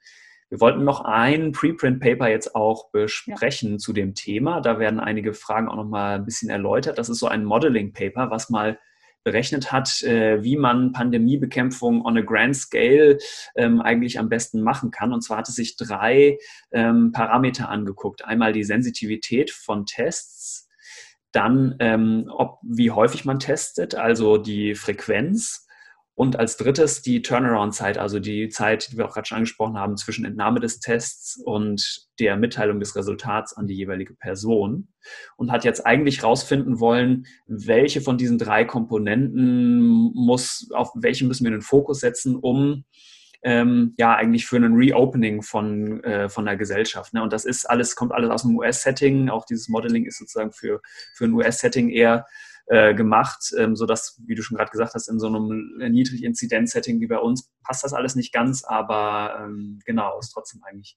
Wir wollten noch ein Preprint-Paper jetzt auch besprechen ja. zu dem Thema. Da werden einige Fragen auch noch mal ein bisschen erläutert. Das ist so ein Modeling-Paper, was mal berechnet hat, äh, wie man Pandemiebekämpfung on a grand scale ähm, eigentlich am besten machen kann. Und zwar hat es sich drei ähm, Parameter angeguckt. Einmal die Sensitivität von Tests, dann ähm, ob, wie häufig man testet, also die Frequenz und als drittes die Turnaround-Zeit, also die Zeit, die wir auch gerade schon angesprochen haben, zwischen Entnahme des Tests und der Mitteilung des Resultats an die jeweilige Person. Und hat jetzt eigentlich rausfinden wollen, welche von diesen drei Komponenten muss, auf welche müssen wir den Fokus setzen, um ähm, ja eigentlich für ein Reopening von, äh, von der Gesellschaft. Ne? Und das ist alles, kommt alles aus dem US-Setting. Auch dieses Modeling ist sozusagen für, für ein US-Setting eher äh, gemacht, ähm, sodass, wie du schon gerade gesagt hast, in so einem Niedrig-Inzidenz-Setting wie bei uns passt das alles nicht ganz, aber ähm, genau, ist trotzdem eigentlich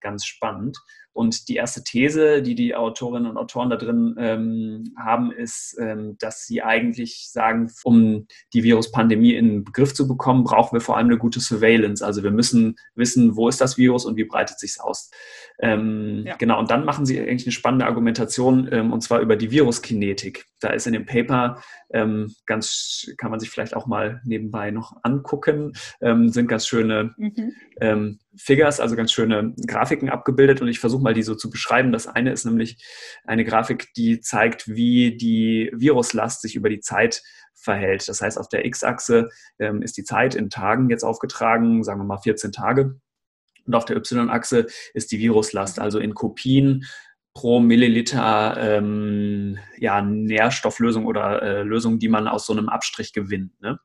ganz spannend. Und die erste These, die die Autorinnen und Autoren da drin ähm, haben, ist, ähm, dass sie eigentlich sagen, um die Viruspandemie in den Begriff zu bekommen, brauchen wir vor allem eine gute Surveillance. Also wir müssen wissen, wo ist das Virus und wie breitet sich es aus. Ähm, ja. Genau, und dann machen sie eigentlich eine spannende Argumentation, ähm, und zwar über die Viruskinetik. Da ist in dem Paper ähm, ganz, kann man sich vielleicht auch mal nebenbei noch angucken, ähm, sind ganz schöne mhm. Figures, also ganz schöne Grafiken abgebildet und ich versuche mal die so zu beschreiben. Das eine ist nämlich eine Grafik, die zeigt, wie die Viruslast sich über die Zeit verhält. Das heißt, auf der X-Achse ähm, ist die Zeit in Tagen jetzt aufgetragen, sagen wir mal 14 Tage. Und auf der Y-Achse ist die Viruslast, also in Kopien pro Milliliter ähm, ja, Nährstofflösung oder äh, Lösung, die man aus so einem Abstrich gewinnt. Ne?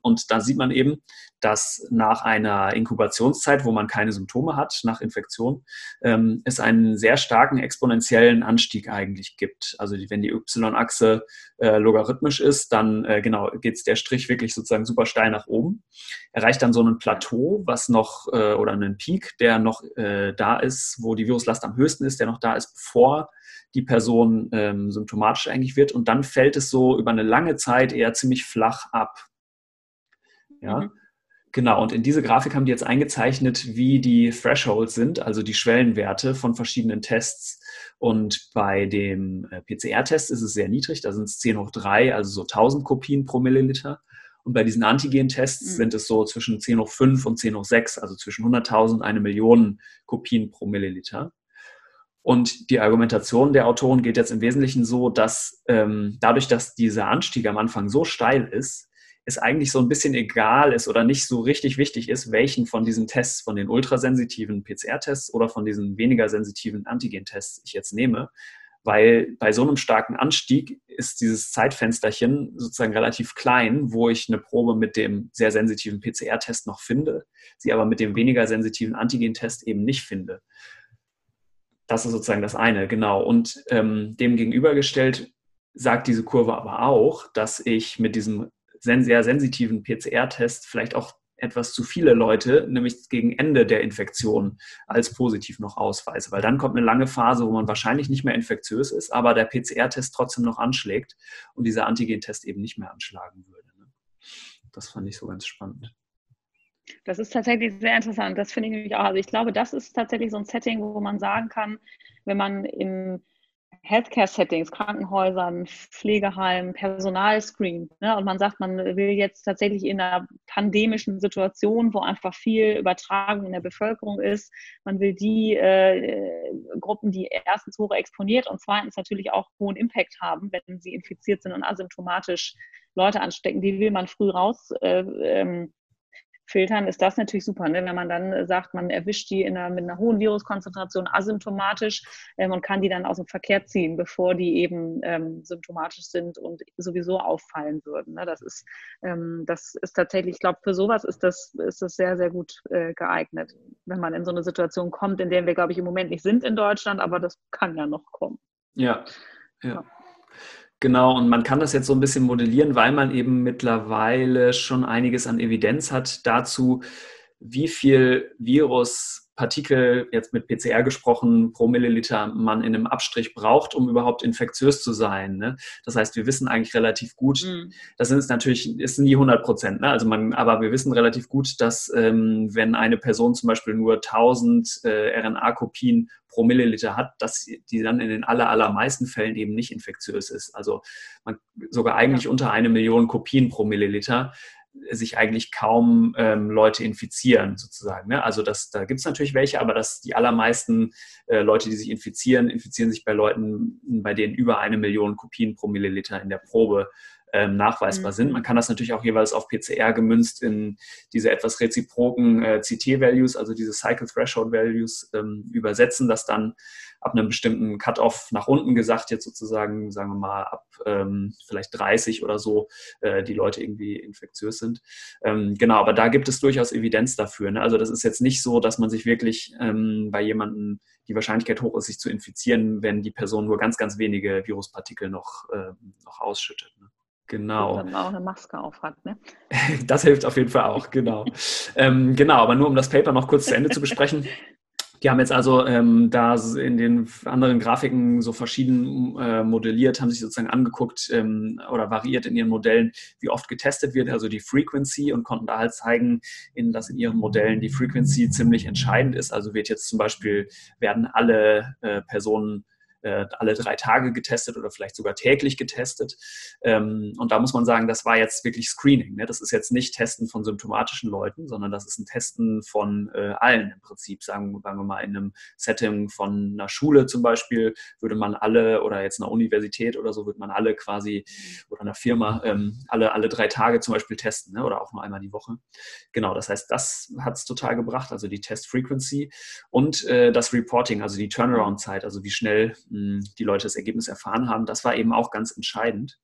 Und da sieht man eben, dass nach einer Inkubationszeit, wo man keine Symptome hat, nach Infektion, ähm, es einen sehr starken exponentiellen Anstieg eigentlich gibt. Also wenn die Y-Achse äh, logarithmisch ist, dann äh, genau geht der Strich wirklich sozusagen super steil nach oben, erreicht dann so ein Plateau, was noch äh, oder einen Peak, der noch äh, da ist, wo die Viruslast am höchsten ist, der noch da ist, bevor die Person ähm, symptomatisch eigentlich wird. Und dann fällt es so über eine lange Zeit eher ziemlich flach ab. Ja. Mhm. Genau, und in diese Grafik haben die jetzt eingezeichnet, wie die Thresholds sind, also die Schwellenwerte von verschiedenen Tests. Und bei dem äh, PCR-Test ist es sehr niedrig, da sind es 10 hoch 3, also so 1000 Kopien pro Milliliter. Und bei diesen Antigen-Tests mhm. sind es so zwischen 10 hoch 5 und 10 hoch 6, also zwischen 100.000 und eine Million Kopien pro Milliliter. Und die Argumentation der Autoren geht jetzt im Wesentlichen so, dass ähm, dadurch, dass dieser Anstieg am Anfang so steil ist, es eigentlich so ein bisschen egal ist oder nicht so richtig wichtig ist, welchen von diesen Tests, von den ultrasensitiven PCR-Tests oder von diesen weniger sensitiven Antigen-Tests ich jetzt nehme, weil bei so einem starken Anstieg ist dieses Zeitfensterchen sozusagen relativ klein, wo ich eine Probe mit dem sehr sensitiven PCR-Test noch finde, sie aber mit dem weniger sensitiven Antigen-Test eben nicht finde. Das ist sozusagen das eine, genau. Und ähm, dem gegenübergestellt sagt diese Kurve aber auch, dass ich mit diesem sehr sensitiven PCR-Test vielleicht auch etwas zu viele Leute, nämlich gegen Ende der Infektion, als positiv noch ausweise. Weil dann kommt eine lange Phase, wo man wahrscheinlich nicht mehr infektiös ist, aber der PCR-Test trotzdem noch anschlägt und dieser Antigen-Test eben nicht mehr anschlagen würde. Ne? Das fand ich so ganz spannend. Das ist tatsächlich sehr interessant. Das finde ich nämlich auch. Also ich glaube, das ist tatsächlich so ein Setting, wo man sagen kann, wenn man im Healthcare-Settings, Krankenhäusern, Pflegeheimen, Personalscreen. Ne? Und man sagt, man will jetzt tatsächlich in einer pandemischen Situation, wo einfach viel Übertragung in der Bevölkerung ist, man will die äh, Gruppen, die erstens hoch exponiert und zweitens natürlich auch hohen Impact haben, wenn sie infiziert sind und asymptomatisch Leute anstecken, die will man früh raus. Äh, ähm, filtern, ist das natürlich super. Ne? Wenn man dann äh, sagt, man erwischt die einer, mit einer hohen Viruskonzentration asymptomatisch ähm, und kann die dann aus dem Verkehr ziehen, bevor die eben ähm, symptomatisch sind und sowieso auffallen würden. Ne? Das, ist, ähm, das ist tatsächlich, ich glaube, für sowas ist das, ist das sehr, sehr gut äh, geeignet, wenn man in so eine Situation kommt, in der wir, glaube ich, im Moment nicht sind in Deutschland, aber das kann ja noch kommen. ja. ja. ja. Genau, und man kann das jetzt so ein bisschen modellieren, weil man eben mittlerweile schon einiges an Evidenz hat dazu, wie viel Viruspartikel, jetzt mit PCR gesprochen, pro Milliliter man in einem Abstrich braucht, um überhaupt infektiös zu sein. Ne? Das heißt, wir wissen eigentlich relativ gut, mhm. das sind es natürlich, ist nie 100 Prozent, ne? also man, aber wir wissen relativ gut, dass ähm, wenn eine Person zum Beispiel nur 1000 äh, RNA-Kopien pro Milliliter hat, dass die dann in den aller, allermeisten Fällen eben nicht infektiös ist. Also man, sogar eigentlich ja. unter eine Million Kopien pro Milliliter sich eigentlich kaum ähm, Leute infizieren, sozusagen. Ne? Also das, da gibt es natürlich welche, aber dass die allermeisten äh, Leute, die sich infizieren, infizieren sich bei Leuten, bei denen über eine Million Kopien pro Milliliter in der Probe ähm, nachweisbar mhm. sind. Man kann das natürlich auch jeweils auf PCR gemünzt in diese etwas reziproken äh, CT-Values, also diese Cycle Threshold Values, ähm, übersetzen, dass dann ab einem bestimmten Cut-off nach unten gesagt, jetzt sozusagen, sagen wir mal, ab ähm, vielleicht 30 oder so, äh, die Leute irgendwie infektiös sind. Ähm, genau, aber da gibt es durchaus Evidenz dafür. Ne? Also das ist jetzt nicht so, dass man sich wirklich ähm, bei jemandem die Wahrscheinlichkeit hoch ist, sich zu infizieren, wenn die Person nur ganz, ganz wenige Viruspartikel noch, äh, noch ausschüttet. Ne? Genau. Und dann auch eine Maske aufhat, ne? Das hilft auf jeden Fall auch, genau. ähm, genau, aber nur um das Paper noch kurz zu Ende zu besprechen. Die haben jetzt also ähm, da in den anderen Grafiken so verschieden äh, modelliert, haben sich sozusagen angeguckt ähm, oder variiert in ihren Modellen, wie oft getestet wird, also die Frequency und konnten da halt zeigen, in, dass in ihren Modellen die Frequency ziemlich entscheidend ist. Also wird jetzt zum Beispiel, werden alle äh, Personen äh, alle drei Tage getestet oder vielleicht sogar täglich getestet. Ähm, und da muss man sagen, das war jetzt wirklich Screening. Ne? Das ist jetzt nicht Testen von symptomatischen Leuten, sondern das ist ein Testen von äh, allen im Prinzip. Sagen, wir mal, in einem Setting von einer Schule zum Beispiel würde man alle oder jetzt einer Universität oder so würde man alle quasi oder einer Firma ähm, alle, alle drei Tage zum Beispiel testen ne? oder auch nur einmal die Woche. Genau, das heißt, das hat es total gebracht, also die Test Frequency und äh, das Reporting, also die Turnaround-Zeit, also wie schnell die Leute das Ergebnis erfahren haben, das war eben auch ganz entscheidend.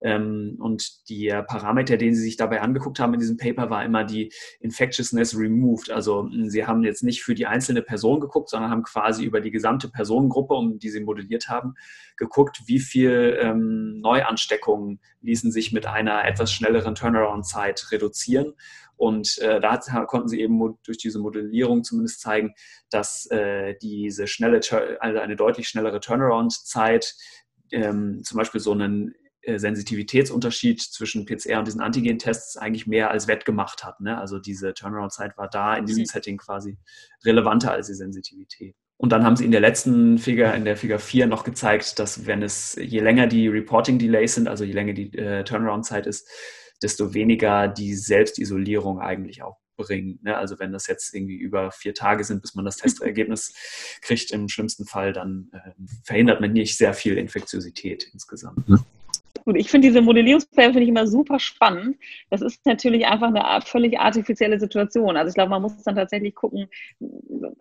Ähm, und der Parameter, den sie sich dabei angeguckt haben in diesem Paper, war immer die Infectiousness removed. Also sie haben jetzt nicht für die einzelne Person geguckt, sondern haben quasi über die gesamte Personengruppe, um die sie modelliert haben, geguckt, wie viel ähm, Neuansteckungen ließen sich mit einer etwas schnelleren Turnaround-Zeit reduzieren. Und äh, da konnten sie eben durch diese Modellierung zumindest zeigen, dass äh, diese schnelle, also eine deutlich schnellere Turnaround-Zeit, ähm, zum Beispiel so einen äh, Sensitivitätsunterschied zwischen PCR und diesen Antigen-Tests eigentlich mehr als wettgemacht hat. Ne? Also diese Turnaround-Zeit war da in diesem mhm. Setting quasi relevanter als die Sensitivität. Und dann haben sie in der letzten Figur, in der Figur 4 noch gezeigt, dass wenn es, je länger die Reporting-Delays sind, also je länger die äh, Turnaround-Zeit ist, desto weniger die Selbstisolierung eigentlich auch bringt. Ne? Also wenn das jetzt irgendwie über vier Tage sind, bis man das Testergebnis kriegt, im schlimmsten Fall, dann äh, verhindert man nicht sehr viel Infektiosität insgesamt. Mhm. Gut, ich finde diese Modellierungsfälle finde ich immer super spannend. Das ist natürlich einfach eine völlig artifizielle Situation. Also ich glaube, man muss dann tatsächlich gucken,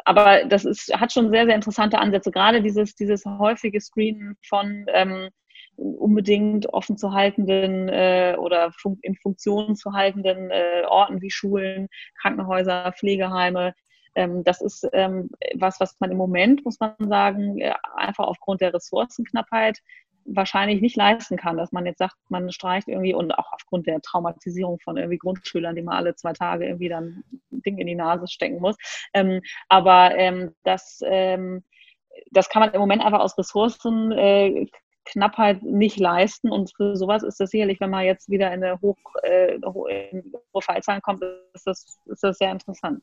aber das ist, hat schon sehr, sehr interessante Ansätze. Gerade dieses, dieses häufige Screenen von ähm, unbedingt offen zu haltenden äh, oder fun in Funktion zu haltenden äh, Orten wie Schulen, Krankenhäuser, Pflegeheime. Ähm, das ist ähm, was, was man im Moment, muss man sagen, äh, einfach aufgrund der Ressourcenknappheit wahrscheinlich nicht leisten kann, dass man jetzt sagt, man streicht irgendwie und auch aufgrund der Traumatisierung von irgendwie Grundschülern, die man alle zwei Tage irgendwie dann ein Ding in die Nase stecken muss. Ähm, aber ähm, das, ähm, das kann man im Moment einfach aus Ressourcen äh, Knappheit nicht leisten. Und für sowas ist das sicherlich, wenn man jetzt wieder in eine hoch, äh, hohe Fallzahlen kommt, ist das, ist das sehr interessant.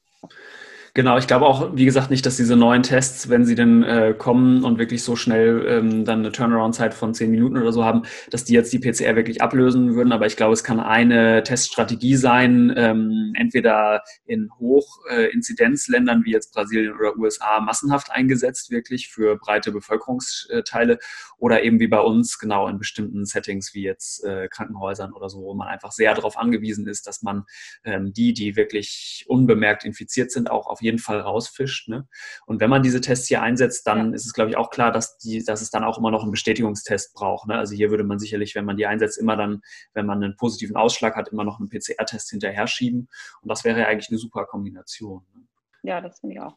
Genau, ich glaube auch, wie gesagt, nicht, dass diese neuen Tests, wenn sie denn äh, kommen und wirklich so schnell ähm, dann eine Turnaround-Zeit von zehn Minuten oder so haben, dass die jetzt die PCR wirklich ablösen würden. Aber ich glaube, es kann eine Teststrategie sein, ähm, entweder in Hochinzidenzländern äh, wie jetzt Brasilien oder USA massenhaft eingesetzt, wirklich für breite Bevölkerungsteile oder eben wie bei uns genau in bestimmten Settings wie jetzt äh, Krankenhäusern oder so, wo man einfach sehr darauf angewiesen ist, dass man ähm, die, die wirklich unbemerkt infiziert sind, auch auf jeden Fall rausfischt. Ne? Und wenn man diese Tests hier einsetzt, dann ja. ist es, glaube ich, auch klar, dass, die, dass es dann auch immer noch einen Bestätigungstest braucht. Ne? Also hier würde man sicherlich, wenn man die einsetzt, immer dann, wenn man einen positiven Ausschlag hat, immer noch einen PCR-Test hinterher schieben. Und das wäre ja eigentlich eine super Kombination. Ne? Ja, das finde ich auch.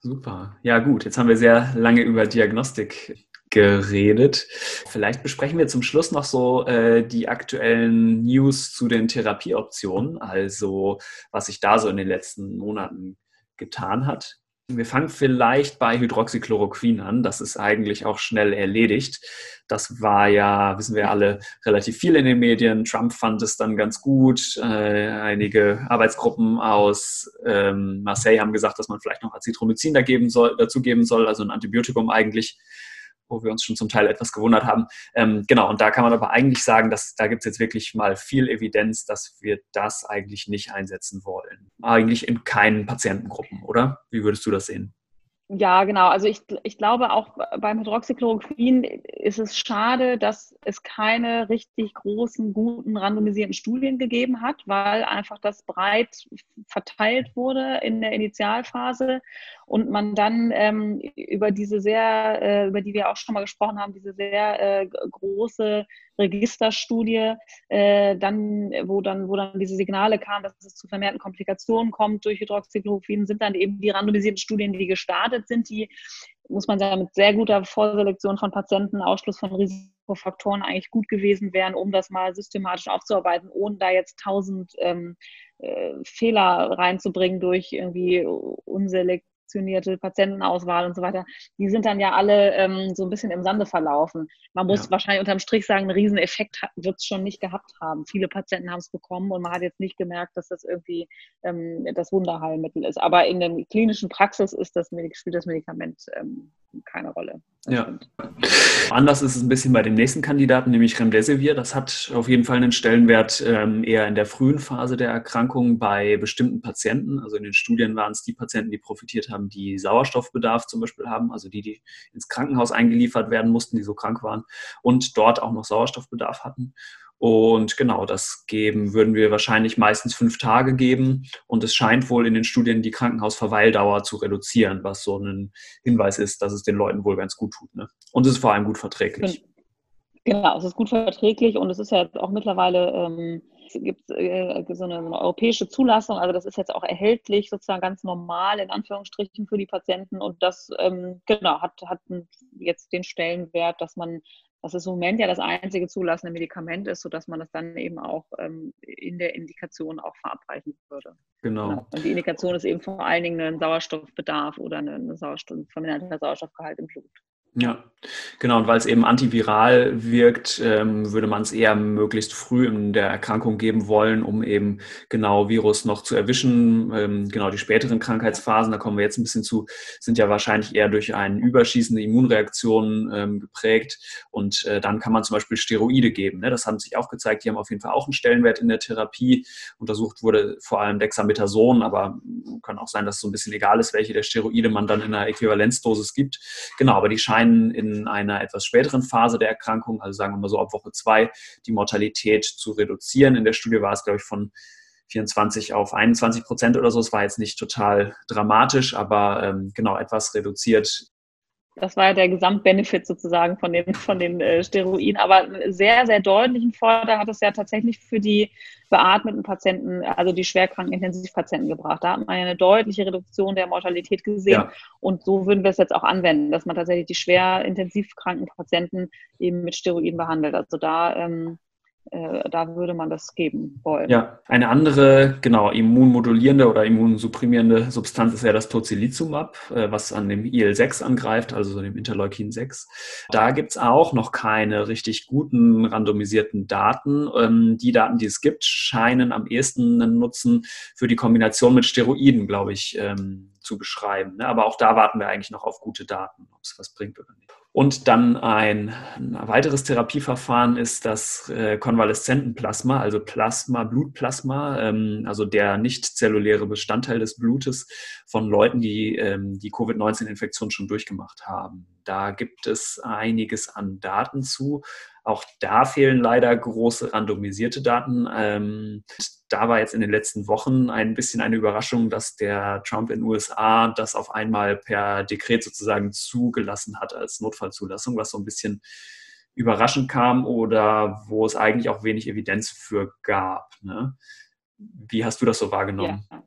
Super. Ja, gut. Jetzt haben wir sehr lange über Diagnostik geredet. Vielleicht besprechen wir zum Schluss noch so äh, die aktuellen News zu den Therapieoptionen, also was sich da so in den letzten Monaten getan hat. Wir fangen vielleicht bei Hydroxychloroquin an. Das ist eigentlich auch schnell erledigt. Das war ja, wissen wir alle, relativ viel in den Medien. Trump fand es dann ganz gut. Äh, einige Arbeitsgruppen aus ähm, Marseille haben gesagt, dass man vielleicht noch Azithromycin da geben soll, soll, also ein Antibiotikum eigentlich wo wir uns schon zum Teil etwas gewundert haben. Ähm, genau, und da kann man aber eigentlich sagen, dass da gibt es jetzt wirklich mal viel Evidenz, dass wir das eigentlich nicht einsetzen wollen. Eigentlich in keinen Patientengruppen, oder? Wie würdest du das sehen? Ja, genau. Also ich, ich glaube auch beim Hydroxychloroquin ist es schade, dass es keine richtig großen, guten, randomisierten Studien gegeben hat, weil einfach das breit verteilt wurde in der Initialphase und man dann ähm, über diese sehr, äh, über die wir auch schon mal gesprochen haben, diese sehr äh, große Registerstudie, äh, dann, wo dann, wo dann diese Signale kamen, dass es zu vermehrten Komplikationen kommt durch Hydroxychloroquin, sind dann eben die randomisierten Studien, die gestartet sind, die, muss man sagen, mit sehr guter Vorselektion von Patienten, Ausschluss von Risikofaktoren eigentlich gut gewesen wären, um das mal systematisch aufzuarbeiten, ohne da jetzt tausend ähm, äh, Fehler reinzubringen durch irgendwie unselekt selektionierte Patientenauswahl und so weiter, die sind dann ja alle ähm, so ein bisschen im Sande verlaufen. Man muss ja. wahrscheinlich unterm Strich sagen, einen Rieseneffekt wird es schon nicht gehabt haben. Viele Patienten haben es bekommen und man hat jetzt nicht gemerkt, dass das irgendwie ähm, das Wunderheilmittel ist. Aber in der klinischen Praxis ist das, spielt das Medikament ähm, keine Rolle. Ja. Anders ist es ein bisschen bei dem nächsten Kandidaten, nämlich Remdesivir. Das hat auf jeden Fall einen Stellenwert ähm, eher in der frühen Phase der Erkrankung bei bestimmten Patienten. Also in den Studien waren es die Patienten, die profitiert haben, die Sauerstoffbedarf zum Beispiel haben, also die, die ins Krankenhaus eingeliefert werden mussten, die so krank waren und dort auch noch Sauerstoffbedarf hatten. Und genau, das geben würden wir wahrscheinlich meistens fünf Tage geben. Und es scheint wohl in den Studien die Krankenhausverweildauer zu reduzieren, was so ein Hinweis ist, dass es den Leuten wohl ganz gut tut. Ne? Und es ist vor allem gut verträglich. Genau, es ist gut verträglich und es ist ja auch mittlerweile, ähm, es gibt äh, so, eine, so, eine, europäische Zulassung, also das ist jetzt auch erhältlich, sozusagen ganz normal in Anführungsstrichen für die Patienten und das ähm, genau hat, hat jetzt den Stellenwert, dass man dass es im Moment ja das einzige zulassende Medikament ist, sodass man das dann eben auch ähm, in der Indikation auch verabreichen würde. Genau. genau. Und die Indikation ist eben vor allen Dingen ein Sauerstoffbedarf oder ein Sauerstoff, verminderter Sauerstoffgehalt im Blut. Ja, genau. Und weil es eben antiviral wirkt, ähm, würde man es eher möglichst früh in der Erkrankung geben wollen, um eben genau Virus noch zu erwischen. Ähm, genau die späteren Krankheitsphasen, da kommen wir jetzt ein bisschen zu, sind ja wahrscheinlich eher durch eine überschießende Immunreaktion ähm, geprägt. Und äh, dann kann man zum Beispiel Steroide geben. Ne? Das haben sich auch gezeigt. Die haben auf jeden Fall auch einen Stellenwert in der Therapie. Untersucht wurde vor allem Dexamethason, aber kann auch sein, dass es so ein bisschen egal ist, welche der Steroide man dann in einer Äquivalenzdosis gibt. Genau, aber die scheinen scheinen in einer etwas späteren Phase der Erkrankung, also sagen wir mal so ab Woche zwei, die Mortalität zu reduzieren. In der Studie war es, glaube ich, von 24 auf 21 Prozent oder so. Es war jetzt nicht total dramatisch, aber ähm, genau etwas reduziert das war ja der Gesamtbenefit sozusagen von den, von den äh, Steroiden. Aber sehr, sehr deutlichen Vorteil hat es ja tatsächlich für die beatmeten Patienten, also die schwerkranken Intensivpatienten gebracht. Da hat man ja eine deutliche Reduktion der Mortalität gesehen. Ja. Und so würden wir es jetzt auch anwenden, dass man tatsächlich die schwer intensivkranken Patienten eben mit Steroiden behandelt. Also da ähm, äh, da würde man das geben wollen. Ja, eine andere, genau, immunmodulierende oder immunsupprimierende Substanz ist ja das Tocilizumab, äh, was an dem IL-6 angreift, also dem Interleukin 6. Da gibt es auch noch keine richtig guten randomisierten Daten. Ähm, die Daten, die es gibt, scheinen am ehesten einen Nutzen für die Kombination mit Steroiden, glaube ich, ähm, zu beschreiben. Ne? Aber auch da warten wir eigentlich noch auf gute Daten, ob es was bringt oder nicht. Und dann ein, weiteres Therapieverfahren ist das äh, Konvaleszentenplasma, also Plasma, Blutplasma, ähm, also der nicht zelluläre Bestandteil des Blutes von Leuten, die ähm, die Covid-19-Infektion schon durchgemacht haben. Da gibt es einiges an Daten zu. Auch da fehlen leider große randomisierte Daten. Ähm, da war jetzt in den letzten Wochen ein bisschen eine Überraschung, dass der Trump in den USA das auf einmal per Dekret sozusagen zugelassen hat als Notfallzulassung, was so ein bisschen überraschend kam oder wo es eigentlich auch wenig Evidenz für gab. Ne? Wie hast du das so wahrgenommen? Ja.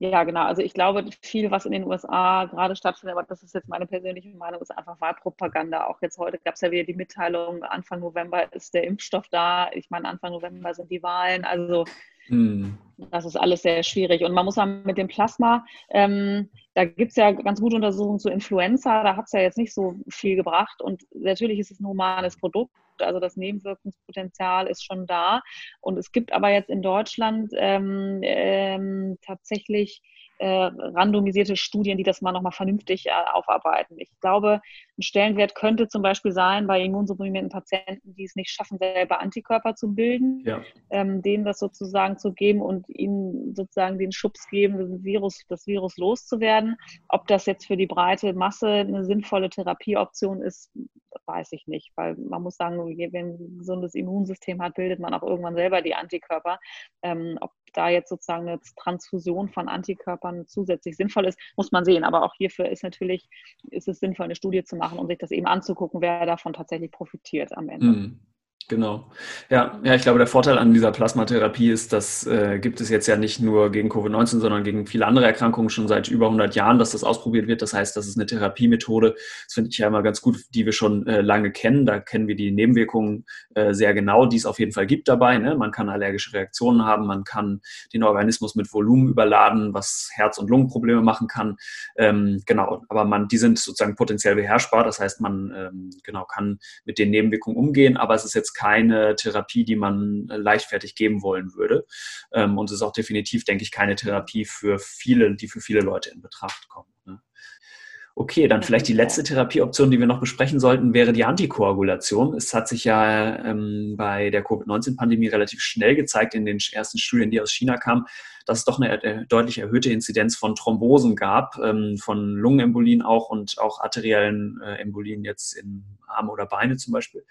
Ja, genau. Also ich glaube, viel, was in den USA gerade stattfindet, aber das ist jetzt meine persönliche Meinung, ist einfach Wahlpropaganda. Auch jetzt heute gab es ja wieder die Mitteilung, Anfang November ist der Impfstoff da. Ich meine, Anfang November sind die Wahlen. Also hm. das ist alles sehr schwierig. Und man muss sagen, mit dem Plasma, ähm, da gibt es ja ganz gute Untersuchungen zu Influenza, da hat es ja jetzt nicht so viel gebracht. Und natürlich ist es ein humanes Produkt. Also das Nebenwirkungspotenzial ist schon da. Und es gibt aber jetzt in Deutschland ähm, ähm, tatsächlich äh, randomisierte Studien, die das mal nochmal vernünftig äh, aufarbeiten. Ich glaube, ein Stellenwert könnte zum Beispiel sein bei immunsupprimierten Patienten, die es nicht schaffen, selber Antikörper zu bilden, ja. ähm, denen das sozusagen zu geben und ihnen sozusagen den Schubs geben, das Virus, das Virus loszuwerden. Ob das jetzt für die breite Masse eine sinnvolle Therapieoption ist, weiß ich nicht, weil man muss sagen, wenn man ein gesundes Immunsystem hat, bildet man auch irgendwann selber die Antikörper. Ähm, ob da jetzt sozusagen eine Transfusion von Antikörpern zusätzlich sinnvoll ist, muss man sehen. Aber auch hierfür ist natürlich, ist es sinnvoll, eine Studie zu machen und sich das eben anzugucken, wer davon tatsächlich profitiert am Ende. Mhm. Genau. Ja, ja, ich glaube, der Vorteil an dieser Plasmatherapie ist, dass äh, gibt es jetzt ja nicht nur gegen Covid-19, sondern gegen viele andere Erkrankungen schon seit über 100 Jahren, dass das ausprobiert wird. Das heißt, das ist eine Therapiemethode. Das finde ich ja immer ganz gut, die wir schon äh, lange kennen. Da kennen wir die Nebenwirkungen äh, sehr genau, die es auf jeden Fall gibt dabei. Ne? Man kann allergische Reaktionen haben, man kann den Organismus mit Volumen überladen, was Herz- und Lungenprobleme machen kann. Ähm, genau, aber man, die sind sozusagen potenziell beherrschbar. Das heißt, man ähm, genau kann mit den Nebenwirkungen umgehen, aber es ist jetzt keine Therapie, die man äh, leichtfertig geben wollen würde. Ähm, und es ist auch definitiv, denke ich, keine Therapie für viele, die für viele Leute in Betracht kommt. Ne? Okay, dann vielleicht die letzte Therapieoption, die wir noch besprechen sollten, wäre die Antikoagulation. Es hat sich ja ähm, bei der Covid-19-Pandemie relativ schnell gezeigt in den ersten Studien, die aus China kamen, dass es doch eine äh, deutlich erhöhte Inzidenz von Thrombosen gab, ähm, von Lungenembolien auch und auch arteriellen äh, Embolien jetzt in Arme oder Beine zum Beispiel,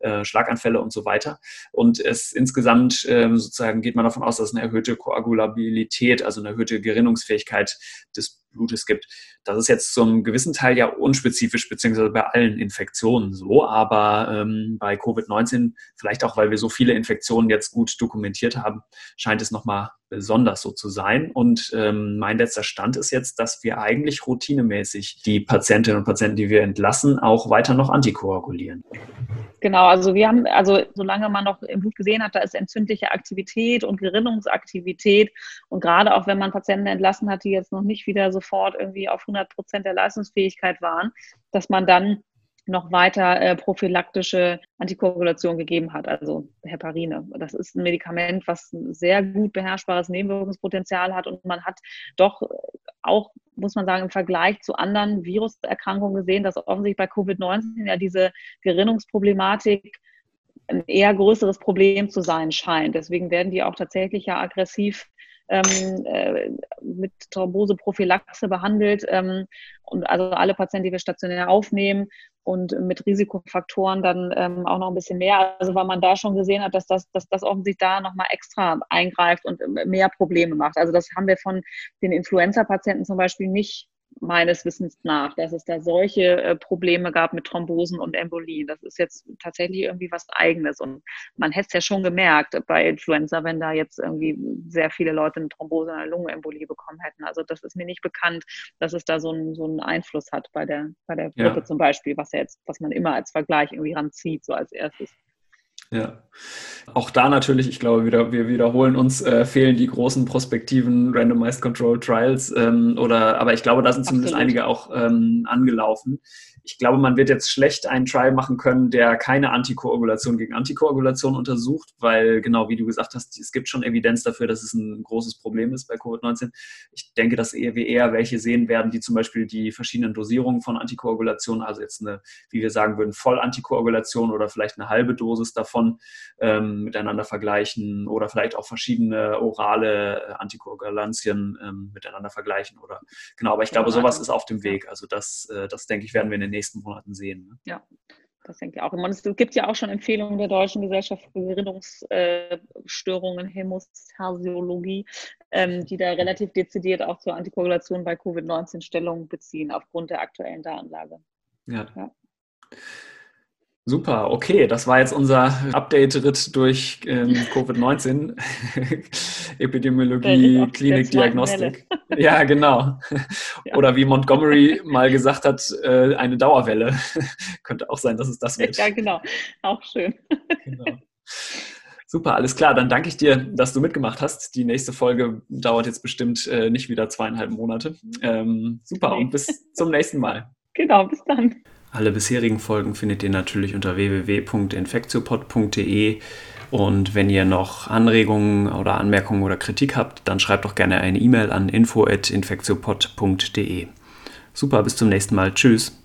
äh, Schlaganfälle und so weiter. Und es insgesamt ähm, sozusagen geht man davon aus, dass es eine erhöhte Koagulabilität, also eine erhöhte Gerinnungsfähigkeit des Blutes gibt. Das ist jetzt zum gewissen Teil ja unspezifisch, beziehungsweise bei allen Infektionen so, aber ähm, bei Covid-19, vielleicht auch, weil wir so viele Infektionen jetzt gut dokumentiert haben, scheint es nochmal besonders so zu sein. Und ähm, mein letzter Stand ist jetzt, dass wir eigentlich routinemäßig die Patientinnen und Patienten, die wir entlassen, auch weiter noch antikoagulieren. Genau, also wir haben, also solange man noch im Blut gesehen hat, da ist entzündliche Aktivität und Gerinnungsaktivität und gerade auch wenn man Patienten entlassen hat, die jetzt noch nicht wieder sofort irgendwie auf 100 Prozent der Leistungsfähigkeit waren, dass man dann noch weiter äh, prophylaktische Antikoagulation gegeben hat, also Heparine. Das ist ein Medikament, was ein sehr gut beherrschbares Nebenwirkungspotenzial hat und man hat doch auch, muss man sagen, im Vergleich zu anderen Viruserkrankungen gesehen, dass offensichtlich bei Covid-19 ja diese Gerinnungsproblematik ein eher größeres Problem zu sein scheint. Deswegen werden die auch tatsächlich ja aggressiv ähm, äh, mit Thromboseprophylaxe behandelt. Ähm, und also alle Patienten, die wir stationär aufnehmen und mit Risikofaktoren dann ähm, auch noch ein bisschen mehr. Also weil man da schon gesehen hat, dass das, dass das offensichtlich da nochmal extra eingreift und mehr Probleme macht. Also das haben wir von den Influenza-Patienten zum Beispiel nicht meines Wissens nach, dass es da solche äh, Probleme gab mit Thrombosen und Embolien. Das ist jetzt tatsächlich irgendwie was Eigenes. Und man hätte es ja schon gemerkt bei Influenza, wenn da jetzt irgendwie sehr viele Leute eine Thrombose oder eine Lungenembolie bekommen hätten. Also das ist mir nicht bekannt, dass es da so einen, so einen Einfluss hat bei der, bei der Grippe ja. zum Beispiel, was ja jetzt, was man immer als Vergleich irgendwie ranzieht, so als erstes. Ja. Auch da natürlich, ich glaube, wieder, wir wiederholen uns, äh, fehlen die großen prospektiven Randomized Control Trials ähm, oder, aber ich glaube, da sind zumindest Absolut. einige auch ähm, angelaufen ich glaube, man wird jetzt schlecht einen Trial machen können, der keine Antikoagulation gegen Antikoagulation untersucht, weil genau wie du gesagt hast, es gibt schon Evidenz dafür, dass es ein großes Problem ist bei Covid-19. Ich denke, dass wir eher welche sehen werden, die zum Beispiel die verschiedenen Dosierungen von Antikoagulation, also jetzt eine, wie wir sagen würden, Vollantikoagulation oder vielleicht eine halbe Dosis davon ähm, miteinander vergleichen oder vielleicht auch verschiedene orale Antikoagulantien ähm, miteinander vergleichen oder genau. Aber ich glaube, sowas ist auf dem Weg. Also das, äh, das denke ich, werden wir in den nächsten Monaten sehen. Ne? Ja, das denke ich auch. Es gibt ja auch schon Empfehlungen der Deutschen Gesellschaft für Gerinnungsstörungen, Hämostasiologie, ähm, die da relativ dezidiert auch zur Antikoagulation bei Covid-19 Stellung beziehen, aufgrund der aktuellen Datenlage. ja. ja. Super, okay, das war jetzt unser Update-Ritt durch ähm, Covid-19, Epidemiologie, Klinik, Diagnostik. Ja, genau. Ja. Oder wie Montgomery mal gesagt hat, äh, eine Dauerwelle. Könnte auch sein, dass es das wird. Ja, genau, auch schön. Genau. Super, alles klar. Dann danke ich dir, dass du mitgemacht hast. Die nächste Folge dauert jetzt bestimmt äh, nicht wieder zweieinhalb Monate. Ähm, super nee. und bis zum nächsten Mal. Genau, bis dann. Alle bisherigen Folgen findet ihr natürlich unter www.infektiopod.de. Und wenn ihr noch Anregungen oder Anmerkungen oder Kritik habt, dann schreibt doch gerne eine E-Mail an info.infektiopod.de. Super, bis zum nächsten Mal. Tschüss.